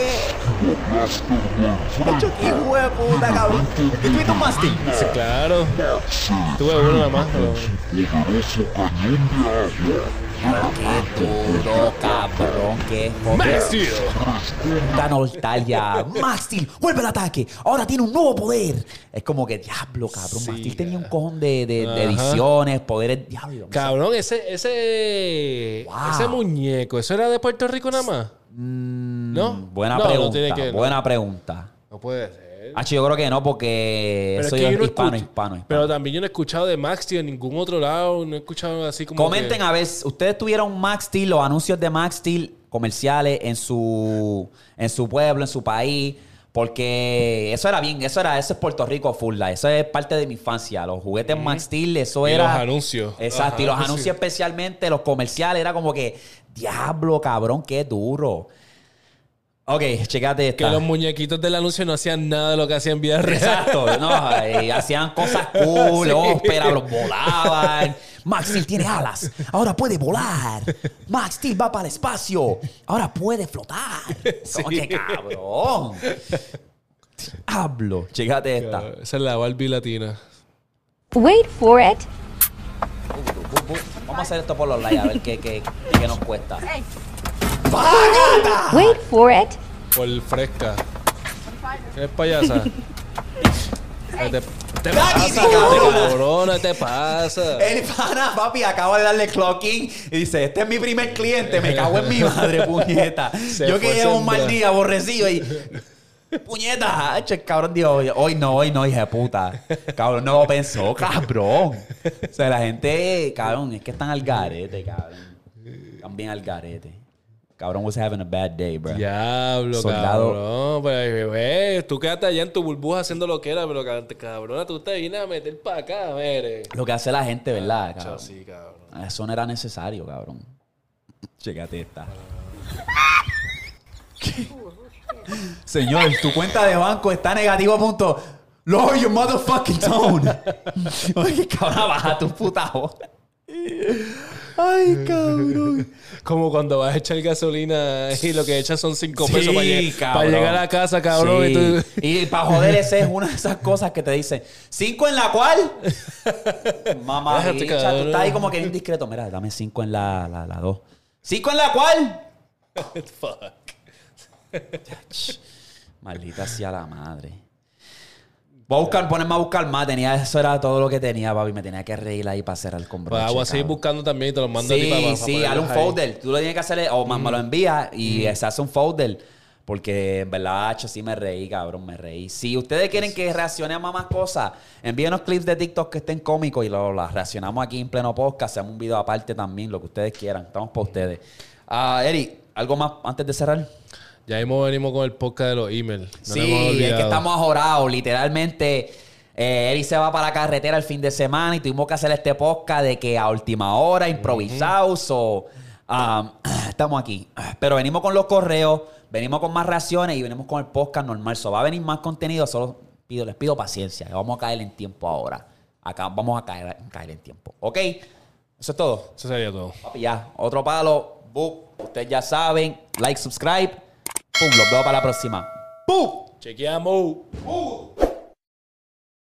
Speaker 1: Macho, qué hijo de puta, cabrón. ¿Tú tuviste un Max Steel?
Speaker 2: Sí, claro. Tuve uno nada más, pero.
Speaker 1: Qué duro, cabrón. Qué
Speaker 2: Max Steel.
Speaker 1: puta nostalgia. Max Steel, vuelve al ataque. Ahora tiene un nuevo poder. Es como que, diablo, cabrón. Steel tenía un cojón de, de- de ediciones, poderes. Diablo.
Speaker 2: Cabrón, ese, ese,
Speaker 1: Wow.
Speaker 2: ese muñeco, ¿eso era de Puerto Rico nada más? ¿No?
Speaker 1: Mm, Buena
Speaker 2: No, no
Speaker 1: pregunta.
Speaker 2: tiene que- no.
Speaker 1: buena pregunta.
Speaker 2: No puede ser.
Speaker 1: Ah, yo creo que no, porque
Speaker 2: Pero
Speaker 1: eso
Speaker 2: es que
Speaker 1: yo hispano,
Speaker 2: escucho-
Speaker 1: hispano, hispano.
Speaker 2: Pero también yo no he escuchado de Max Steel en ningún otro lado. No he escuchado así como.
Speaker 1: Comenten
Speaker 2: que-
Speaker 1: a ver, ¿ustedes tuvieron Max Steel, los anuncios de Max Steel comerciales en su, en su pueblo, en su país? Porque eso era bien, eso era, eso es Puerto Rico full life, eso es parte de mi infancia. Los juguetes Max Steel, eso
Speaker 2: Y
Speaker 1: era.
Speaker 2: los anuncios.
Speaker 1: Exacto, y los
Speaker 2: sí.
Speaker 1: anuncios especialmente, los comerciales, era como que, diablo, cabrón, qué duro. Ok, checate esta.
Speaker 2: Que los muñequitos del anuncio no hacían nada de lo que hacían vida real.
Speaker 1: Exacto, no, eh, hacían cosas cool, ópera, los volaban. Max Steel tiene alas, ahora puede volar. Max Steel va para el espacio, ahora puede flotar. Como que cabrón. Hablo, checate esta.
Speaker 2: Esa es la Barbie latina.
Speaker 8: Wait for it.
Speaker 1: Vamos a hacer esto por los likes, a ver qué, qué, qué nos cuesta.
Speaker 8: Wait for it.
Speaker 2: Por fresca. ¿Eres payasa? ¿Qué te, te pasa,
Speaker 1: cabrona.
Speaker 2: ¿Te pasa?
Speaker 1: El pana, papi, acaba de darle clocking y dice, este es mi primer cliente, me cago en mi madre, puñeta.
Speaker 2: Se
Speaker 1: Yo que llevo un mal día aborrecido y... Puñeta, Hacho, el cabrón dijo, hoy no, hoy no, hija de puta. Cabrón, no lo pensó, cabrón. O sea, la gente, cabrón, es que están al garete, cabrón. Están bien al garete. Cabrón was having a bad day, bro.
Speaker 2: Diablo,
Speaker 1: Soldado.
Speaker 2: cabrón. Pues, güey, tú quedaste allá en tu burbuja haciendo lo que era, pero cab- cabrona, tú te vienes a meter para acá, mire.
Speaker 1: Lo que hace la gente, ¿verdad,
Speaker 2: Chao,
Speaker 1: cabrón?
Speaker 2: sí, cabrón.
Speaker 1: Eso no era necesario, cabrón. Chécate esta. Señor, tu cuenta de banco está negativo a punto. Lower your motherfucking tone. Oye, cabrón, baja tu puta voz. Ay, cabrón.
Speaker 2: Como cuando vas a echar gasolina y lo que echas son 5
Speaker 1: Sí,
Speaker 2: pesos para, lle-
Speaker 1: cabrón.
Speaker 2: para llegar a casa, cabrón.
Speaker 1: Sí.
Speaker 2: Y tú...
Speaker 1: Y para joder, ese es una de esas cosas que te dicen. ¿Cinco en la cual? Mamá, tú estás ahí como que bien discreto. Mira, dame cinco en la, la, la dos. ¿Cinco en la cual?
Speaker 2: Fuck.
Speaker 1: Maldita sea la madre. Voy a buscar, ponerme a buscar más. Tenía, eso era todo lo que tenía, papi. Me tenía que reír ahí para cerrar el
Speaker 2: Pues
Speaker 1: broche,
Speaker 2: voy a seguir
Speaker 1: cabrón.
Speaker 2: buscando también y te lo mando a ti
Speaker 1: Sí,
Speaker 2: para, para
Speaker 1: sí, hazle un
Speaker 2: ahí.
Speaker 1: folder. Tú lo tienes que hacer, o más me lo envías y se hace un folder. Porque en verdad, hacho, sí me reí, cabrón, me reí. Si ustedes quieren que reaccione a más cosas, envíenos clips de TikTok que estén cómicos y lo, las reaccionamos aquí en pleno podcast. Hacemos un video aparte también, lo que ustedes quieran. Estamos para ustedes. Ah, Eri, ¿algo más antes de cerrar?
Speaker 2: Ya mismo venimos con el podcast de los emails. No
Speaker 1: sí, es que estamos ajorados. Literalmente, eh, Eri se va para la carretera el fin de semana y tuvimos que hacer este podcast de que a última hora, improvisados o... um, estamos aquí. Pero venimos con los correos, venimos con más reacciones y venimos con el podcast normal. So, va a venir más contenido, solo pido, les pido paciencia. Vamos a caer en tiempo ahora. Acá vamos a caer, caer en tiempo. ¿Ok? Eso es todo.
Speaker 2: Eso sería todo.
Speaker 1: Papi, ya. Otro palo. Ustedes ya saben. Like, subscribe. Pum. Los veo para la próxima. ¡Pum!
Speaker 2: Chequeamos.